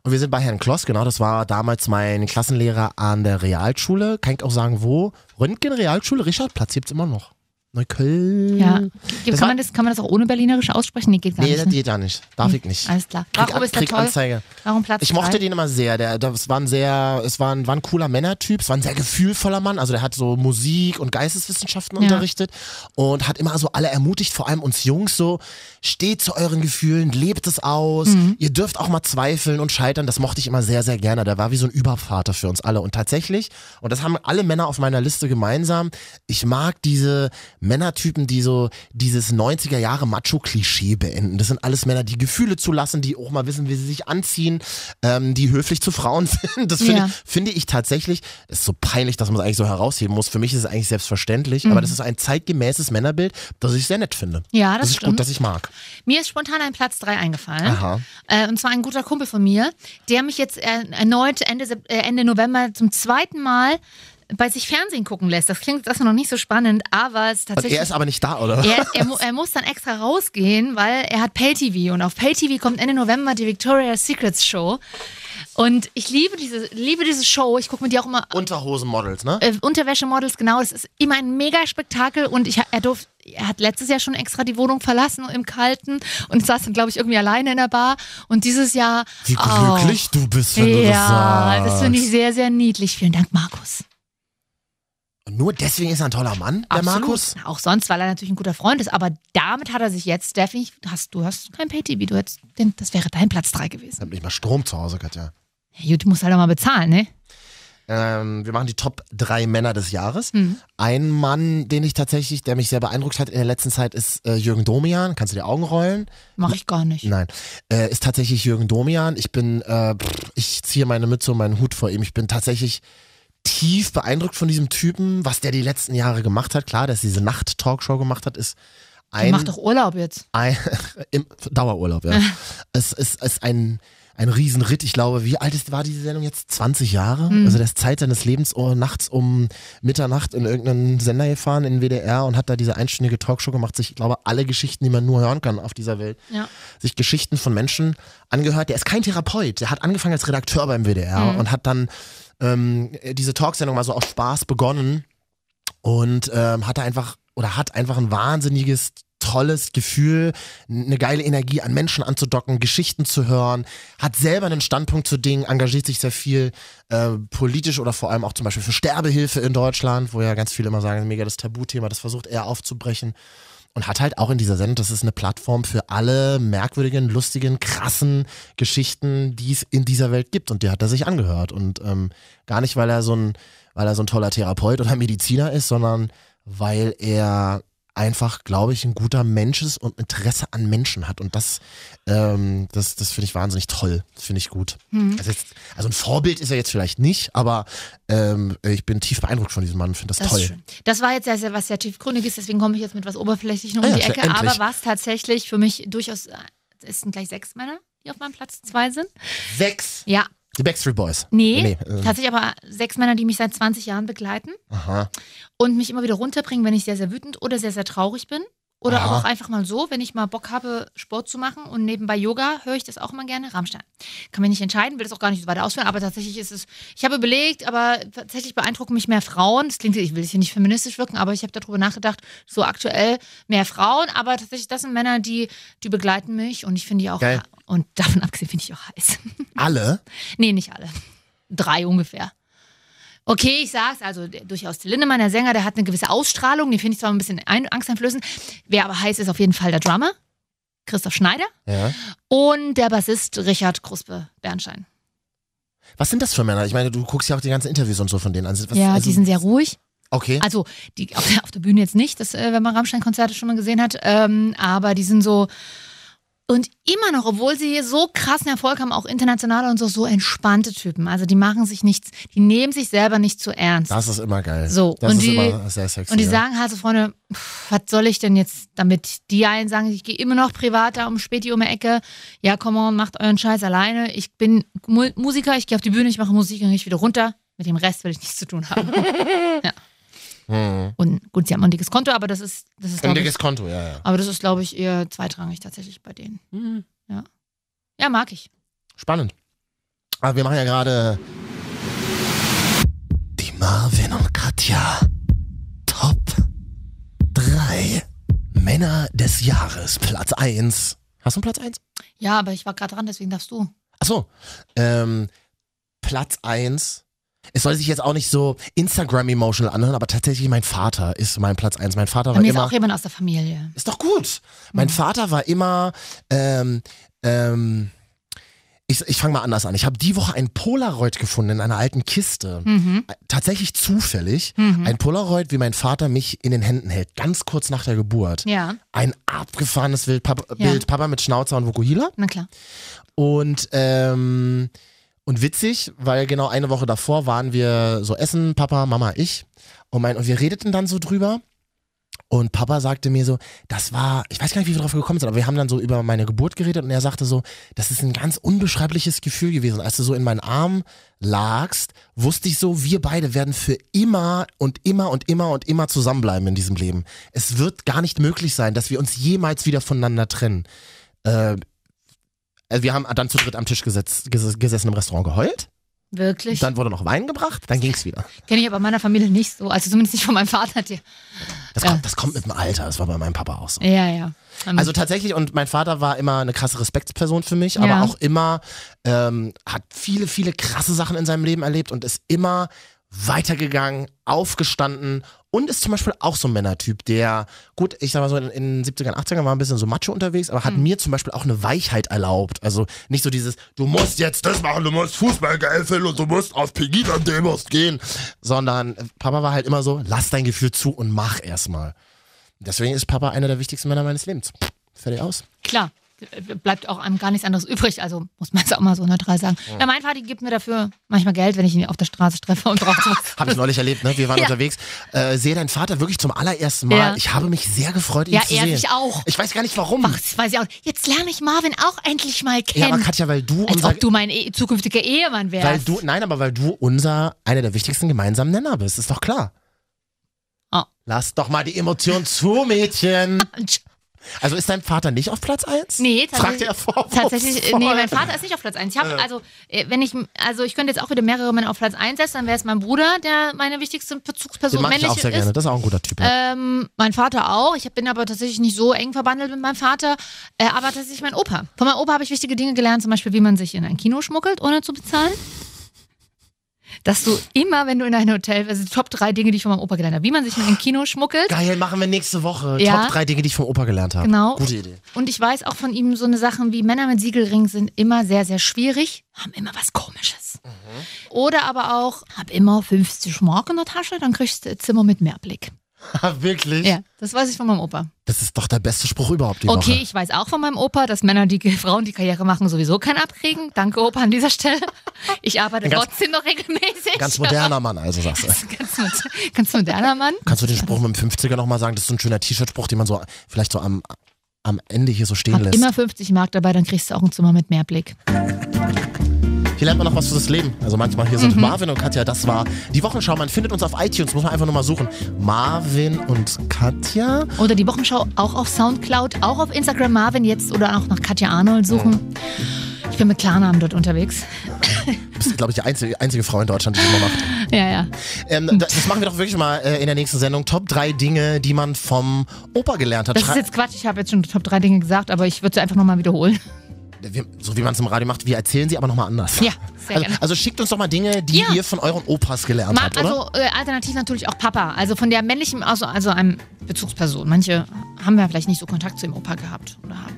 Und wir sind bei Herrn Kloss, genau. Das war damals mein Klassenlehrer an der Realschule. Kann ich auch sagen, wo? Röntgen Realschule. Richardplatz gibt's immer noch. Neukölln. Ja. Das kann, man das, kann man das auch ohne Berlinerisch aussprechen? Nee, geht gar Nee, nicht. das ne? geht ja nicht. Darf ich nicht. Alles klar. Krieg, Warum ist der toll? Anzeige. Warum Platz Ich mochte drei? den immer sehr. Der, das war ein sehr, es war ein, war ein cooler Männertyp. Es war ein sehr gefühlvoller Mann. Also der hat so Musik und Geisteswissenschaften Ja. unterrichtet und hat immer so alle ermutigt, vor allem uns Jungs so, steht zu euren Gefühlen, lebt es aus. Mhm. Ihr dürft auch mal zweifeln und scheitern. Das mochte ich immer sehr, sehr gerne. Der war wie so ein Übervater für uns alle. Und tatsächlich, und das haben alle Männer auf meiner Liste gemeinsam, ich mag diese Männertypen, die so dieses 90er Jahre Macho-Klischee beenden. Das sind alles Männer, die Gefühle zulassen, die auch mal wissen, wie sie sich anziehen, ähm, die höflich zu Frauen (laughs) sind. Das finde Ja. ich, finde ich tatsächlich, das ist so peinlich, dass man es eigentlich so herausheben muss. Für mich ist es eigentlich selbstverständlich, aber das ist ein zeitgemäßes Männerbild, das ich sehr nett finde. Mhm. Ja, das ist stimmt. gut, das ich mag. Mir ist spontan ein Platz 3 eingefallen. Aha. Äh, und zwar ein guter Kumpel von mir, der mich jetzt erneut Ende, äh, Ende November zum zweiten Mal bei sich Fernsehen gucken lässt. Das klingt das noch nicht so spannend, aber es ist Und tatsächlich. er ist aber nicht da, oder? er, er, (laughs) er muss dann extra rausgehen, weil er hat Pay-TV und auf Pay-TV kommt Ende November die Victoria's Secrets Show. Und ich liebe diese, liebe diese Show. Ich gucke mir die auch immer Unterhosenmodels, ne? äh, Unterwäschemodels, genau. Es ist immer ein Mega-Spektakel und ich, er durfte, er hat letztes Jahr schon extra die Wohnung verlassen im Kalten und saß dann, glaube ich, irgendwie alleine in der Bar. Und dieses Jahr. Wie oh, glücklich du bist, wenn du das Ja, sagst. das finde ich sehr, sehr niedlich. Vielen Dank, Markus. Nur deswegen ist er ein toller Mann, der Absolut. Markus. Auch sonst, weil er natürlich ein guter Freund ist. Aber damit hat er sich jetzt definitiv. Hast, du hast kein Pay-TV. Du hättest, das wäre dein Platz 3 Ich gewesen. hab nicht mal Strom zu Hause, Katja. Ja, gut, du musst halt auch mal bezahlen, ne? Ähm, wir machen die Top drei Männer des Jahres. Mhm. Ein Mann, den ich tatsächlich, der mich sehr beeindruckt hat in der letzten Zeit, ist äh, Jürgen Domian. Kannst du die Augen rollen? Mach ich gar nicht. Nein, äh, ist tatsächlich Jürgen Domian. Ich bin, äh, pff, ich ziehe meine Mütze und meinen Hut vor ihm. Ich bin tatsächlich tief beeindruckt von diesem Typen, was der die letzten Jahre gemacht hat. Klar, dass diese Nacht-Talkshow gemacht hat, ist Der ein, macht doch Urlaub jetzt. ein (laughs) im Dauerurlaub, ja. (laughs) es ist, ist ein, ein Riesenritt. Ich glaube, wie alt ist, war diese Sendung jetzt? 20 Jahre? Also der ist Zeit seines Lebens oh, nachts um Mitternacht in irgendeinen Sender gefahren, in WDR und hat da diese einstündige Talkshow gemacht, sich, ich glaube, alle Geschichten, die man nur hören kann auf dieser Welt, Ja. sich Geschichten von Menschen angehört. Der ist kein Therapeut. Der hat angefangen als Redakteur beim WDR und hat dann ähm, diese Talksendung mal so aus Spaß begonnen und ähm, hatte einfach oder hat einfach ein wahnsinniges tolles Gefühl, eine geile Energie an Menschen anzudocken, Geschichten zu hören, hat selber einen Standpunkt zu Dingen, engagiert sich sehr viel äh, politisch oder vor allem auch zum Beispiel für Sterbehilfe in Deutschland, wo ja ganz viele immer sagen, mega das Tabuthema, das versucht er aufzubrechen und hat halt auch in dieser Sendung, das ist eine Plattform für alle merkwürdigen, lustigen, krassen Geschichten, die es in dieser Welt gibt. Und die hat er sich angehört. Und ähm, gar nicht, weil er so ein, weil er so ein toller Therapeut oder Mediziner ist, sondern weil er einfach, glaube ich, ein guter Mensch ist und Interesse an Menschen hat. Und das, ähm, das, das finde ich wahnsinnig toll. Das finde ich gut. Also, jetzt, also ein Vorbild ist er jetzt vielleicht nicht, aber ähm, ich bin tief beeindruckt von diesem Mann und finde das, Das toll. Das war jetzt sehr, sehr was sehr tiefgründiges, deswegen komme ich jetzt mit was Oberflächlichem um Ah ja, die Ecke. endlich. Aber was tatsächlich für mich durchaus, äh, es sind gleich sechs Männer, die auf meinem Platz zwei sind. Sechs. Ja, Die Backstreet Boys. nee, Nee, äh, tatsächlich aber sechs Männer, die mich seit 20 Jahren begleiten aha. und mich immer wieder runterbringen, wenn ich sehr, sehr wütend oder sehr, sehr traurig bin. Oder Aha. auch einfach mal so, wenn ich mal Bock habe, Sport zu machen und nebenbei Yoga, höre ich das auch immer gerne. Rammstein. Kann mich nicht entscheiden, will das auch gar nicht so weiter ausführen, aber tatsächlich ist es, ich habe überlegt, aber tatsächlich beeindrucken mich mehr Frauen. Das klingt, ich will hier nicht feministisch wirken, aber ich habe darüber nachgedacht, so aktuell mehr Frauen, aber tatsächlich, das sind Männer, die, die begleiten mich und ich finde die auch, Geil. und davon abgesehen finde ich auch heiß. Alle? (laughs) Nee, nicht alle. Drei ungefähr. Okay, ich sag's, also der, durchaus der Lindemann, der Sänger, der hat eine gewisse Ausstrahlung, den finde ich zwar ein bisschen ein, angsteinflößend. Wer aber heiß ist, auf jeden Fall der Drummer, Christoph Schneider, Ja. und der Bassist Richard Kruspe-Bernstein. Was sind das für Männer? Ich meine, du guckst ja auch die ganzen Interviews und so von denen an. Was, ja, also- die sind sehr ruhig. Okay. Also die, auf, der, auf der Bühne jetzt nicht, das, äh, wenn man Rammstein-Konzerte schon mal gesehen hat, ähm, aber die sind so und immer noch, obwohl sie so krassen Erfolg haben, auch international und so, so entspannte Typen. Also die machen sich nichts, die nehmen sich selber nicht zu ernst. Das ist immer geil. So, das und ist die- immer sehr sexy. Und die ja. sagen halt so, Freunde, was soll ich denn jetzt damit? Die einen sagen, ich gehe immer noch privat da um Späti um die Ecke. Ja, come on, macht euren Scheiß alleine. Ich bin Mu Musiker, ich gehe auf die Bühne, ich mache Musik und gehe ich wieder runter. Mit dem Rest will ich nichts zu tun haben. (laughs) ja. Hm. Und gut, sie haben ein dickes Konto, aber das ist, das ist, Ein dickes ich, Konto, ja, ja. aber das ist, glaube ich, eher zweitrangig tatsächlich bei denen. Mhm. Ja. Ja, mag ich. Spannend. Aber wir machen ja gerade die Marvin und Katja Top 3 Männer des Jahres. Platz 1. Hast du einen Platz 1? Ja, aber ich war gerade dran, deswegen darfst du. Achso. Ähm, Platz 1. Es soll sich jetzt auch nicht so Instagram-emotional anhören, aber tatsächlich mein Vater ist mein Platz 1. Mein Vater Bei war mir ist immer. auch jemand aus der Familie. Ist doch gut. Mein Vater war immer, ähm, ähm, ich, ich fange mal anders an. Ich habe die Woche ein Polaroid gefunden in einer alten Kiste. Mhm. Äh, Tatsächlich zufällig. Ein Polaroid, wie mein Vater mich in den Händen hält, ganz kurz nach der Geburt. Ja, Ein abgefahrenes Bild Papa, Ja. Bild, Papa mit Schnauzer und Vokuhila. na klar. Und, ähm, und witzig, weil genau eine Woche davor waren wir so essen, Papa, Mama, ich. Und, mein, und wir redeten dann so drüber. Und Papa sagte mir so, das war, ich weiß gar nicht, wie wir drauf gekommen sind, aber wir haben dann so über meine Geburt geredet und er sagte so, das ist ein ganz unbeschreibliches Gefühl gewesen. Als du so in meinen Arm lagst, wusste ich so, wir beide werden für immer und immer und immer und immer zusammenbleiben in diesem Leben. Es wird gar nicht möglich sein, dass wir uns jemals wieder voneinander trennen. Äh, Also wir haben dann zu dritt am Tisch gesetz, ges- gesessen im Restaurant geheult. Wirklich? Dann wurde noch Wein gebracht, dann ging's wieder. Kenne ich aber in meiner Familie nicht so. Also zumindest nicht von meinem Vater. Der, Das, Ja. kommt, das kommt mit dem Alter, das war bei meinem Papa auch so. ja, ja. Also tatsächlich, und mein Vater war immer eine krasse Respektsperson für mich, aber Ja. auch immer, ähm, hat viele, viele krasse Sachen in seinem Leben erlebt und ist immer weitergegangen, aufgestanden und ist zum Beispiel auch so ein Männertyp, der, gut, ich sag mal so, in, in den 70ern, 80ern war ein bisschen so macho unterwegs, aber hat mir zum Beispiel auch eine Weichheit erlaubt. Also nicht so dieses, du musst jetzt das machen, du musst Fußball geil finden und du musst auf Pegida-Demos gehen, sondern äh, Papa war halt immer so, lass dein Gefühl zu und mach erstmal. Deswegen ist Papa einer der wichtigsten Männer meines Lebens. Fertig aus. Klar, bleibt auch einem gar nichts anderes übrig. Also muss man es auch mal so neutral sagen. Ja, mein Vater gibt mir dafür manchmal Geld, wenn ich ihn auf der Straße treffe und brauche was. (laughs) Habe ich neulich erlebt, ne? Wir waren Ja. unterwegs. Äh, sehe deinen Vater wirklich zum allerersten Mal. Ja. Ich habe mich sehr gefreut, ihn Ja, zu er sehen. mich auch. Ich weiß gar nicht warum. Ach, das weiß ich auch. Jetzt lerne ich Marvin auch endlich mal ja, kennen. aber Katja, weil du Als unser, ob du mein e zukünftiger Ehemann wärst. weil du, nein, aber weil du unser, einer der wichtigsten gemeinsamen Nenner bist, ist doch klar. Oh. Lass doch mal die Emotion zu, Mädchen. (laughs) Also ist dein Vater nicht auf Platz 1? Nee, Fragt tatsächlich. er vor. Tatsächlich, nee, mein Vater ist nicht auf Platz 1. Ich habe, also, äh, wenn ich, also ich könnte jetzt auch wieder mehrere Männer auf Platz 1 setzen, dann wäre es mein Bruder, der meine wichtigste Bezugsperson Den mag ich männlich auch sehr ist. gerne. Das ist auch ein guter Typ. Ja. Ähm, mein Vater auch. Ich bin aber tatsächlich nicht so eng verbandelt mit meinem Vater. Äh, aber tatsächlich mein Opa. Von meinem Opa habe ich wichtige Dinge gelernt, zum Beispiel, wie man sich in ein Kino schmuggelt, ohne zu bezahlen. Dass du immer, wenn du in ein Hotel, also die Top drei Dinge, die ich von meinem Opa gelernt habe, wie man sich in ein Kino schmuggelt. Geil, machen wir nächste Woche. Ja. Top drei Dinge, die ich vom Opa gelernt habe. Genau. Gute Idee. Und ich weiß auch von ihm so eine Sachen wie Männer mit Siegelring sind immer sehr, sehr schwierig, haben immer was Komisches. Oder aber auch, hab immer 50 Mark in der Tasche, dann kriegst du Zimmer mit Mehrblick. (laughs) Wirklich? Ja, das weiß ich von meinem Opa. Das ist doch der beste Spruch überhaupt die Okay, Woche. ich weiß auch von meinem Opa, dass Männer, die Frauen, die Karriere machen, sowieso keinen abkriegen. Danke, Opa, an dieser Stelle. Ich arbeite Ganz- trotzdem noch regelmäßig. Ganz moderner Mann, also sagst du. (laughs) ganz, mod- ganz moderner Mann. Kannst du den Spruch mit dem 50er nochmal sagen? Das ist so ein schöner T-Shirt-Spruch, den man so vielleicht so am, am Ende hier so stehen Hab lässt. immer 50 Mark dabei, dann kriegst du auch ein Zimmer mit Mehrblick. Hier lernt man noch was fürs Leben. Also manchmal hier sind Mhm. Marvin und Katja, das war die Wochenschau. Man findet uns auf iTunes, muss man einfach nur mal suchen. Marvin und Katja. Oder die Wochenschau auch auf Soundcloud, auch auf Instagram Marvin jetzt oder auch nach Katja Arnold suchen. Ich bin mit Klarnamen dort unterwegs. Du bist, glaube ich, die einzige, einzige Frau in Deutschland, die das mal macht. (laughs) Ja, ja. Ähm, da- das machen wir doch wirklich mal äh, in der nächsten Sendung. Top drei Dinge, die man vom Opa gelernt hat. Das ist jetzt Quatsch, ich habe jetzt schon Top 3 Dinge gesagt, aber ich würde sie einfach nochmal wiederholen. Wir, so wie man es im Radio macht, wir erzählen sie aber nochmal anders. Ja, sehr Also, gerne. also schickt uns doch mal Dinge, die Ja. ihr von euren Opas gelernt Ma habt, oder? also äh, alternativ natürlich auch Papa. Also von der männlichen, also, also einem Bezugsperson. Manche haben ja vielleicht nicht so Kontakt zu dem Opa gehabt oder haben.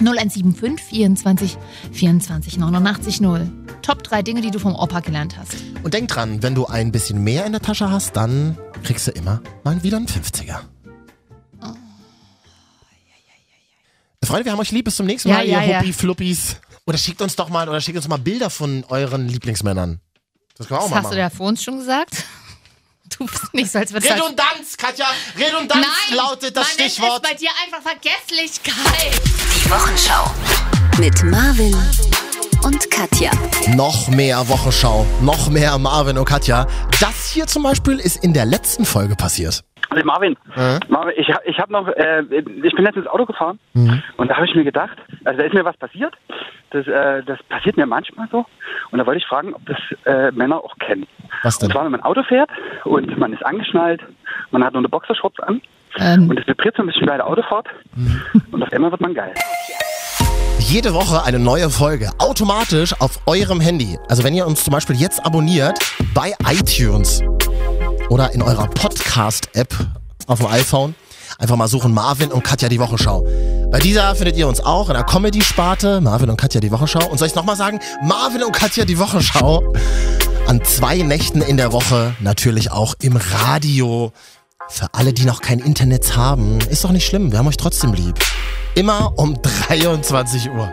0175 24 24 89 0. Top 3 Dinge, die du vom Opa gelernt hast. Und denk dran, wenn du ein bisschen mehr in der Tasche hast, dann kriegst du immer mal wieder einen 50er. Freunde, wir haben euch lieb. Bis zum nächsten Ja, Mal, ja, ihr ja. Huppi-Fluppis. Oder schickt uns doch mal, oder schickt uns mal Bilder von euren Lieblingsmännern. Das können wir auch Das mal hast du machen. der vor uns schon gesagt? Du bist nicht so, als du... als- Redundanz, Katja! Redundanz Nein, lautet das man nennt Stichwort. es bei dir einfach Vergesslichkeit. Die Wochenschau. Mit Marvin und Katja. Noch mehr Wochenschau, noch mehr Marvin und Katja. Das hier zum Beispiel ist in der letzten Folge passiert. Also Marvin, Marvin, ich, ich habe noch, äh, ich bin letztens Auto gefahren Mhm. und da habe ich mir gedacht, also da ist mir was passiert. Das, äh, das passiert mir manchmal so. Und da wollte ich fragen, ob das äh, Männer auch kennen. Was denn? Und zwar, wenn man Auto fährt und man ist angeschnallt, man hat nur eine Boxershorts an Ähm, und es vibriert so ein bisschen bei der Autofahrt Mhm. und auf einmal wird man geil. Jede Woche eine neue Folge, automatisch auf eurem Handy. Also wenn ihr uns zum Beispiel jetzt abonniert bei iTunes oder in eurer Podcast-App auf dem iPhone, einfach mal suchen Marvin und Katja die Wochenschau. Bei dieser findet ihr uns auch in der Comedy-Sparte, Marvin und Katja die Wochenschau. Und soll ich nochmal sagen, Marvin und Katja die Wochenschau. An zwei Nächten in der Woche, natürlich auch im Radio. Für alle, die noch kein Internet haben, ist doch nicht schlimm, wir haben euch trotzdem lieb. Immer um 23 Uhr.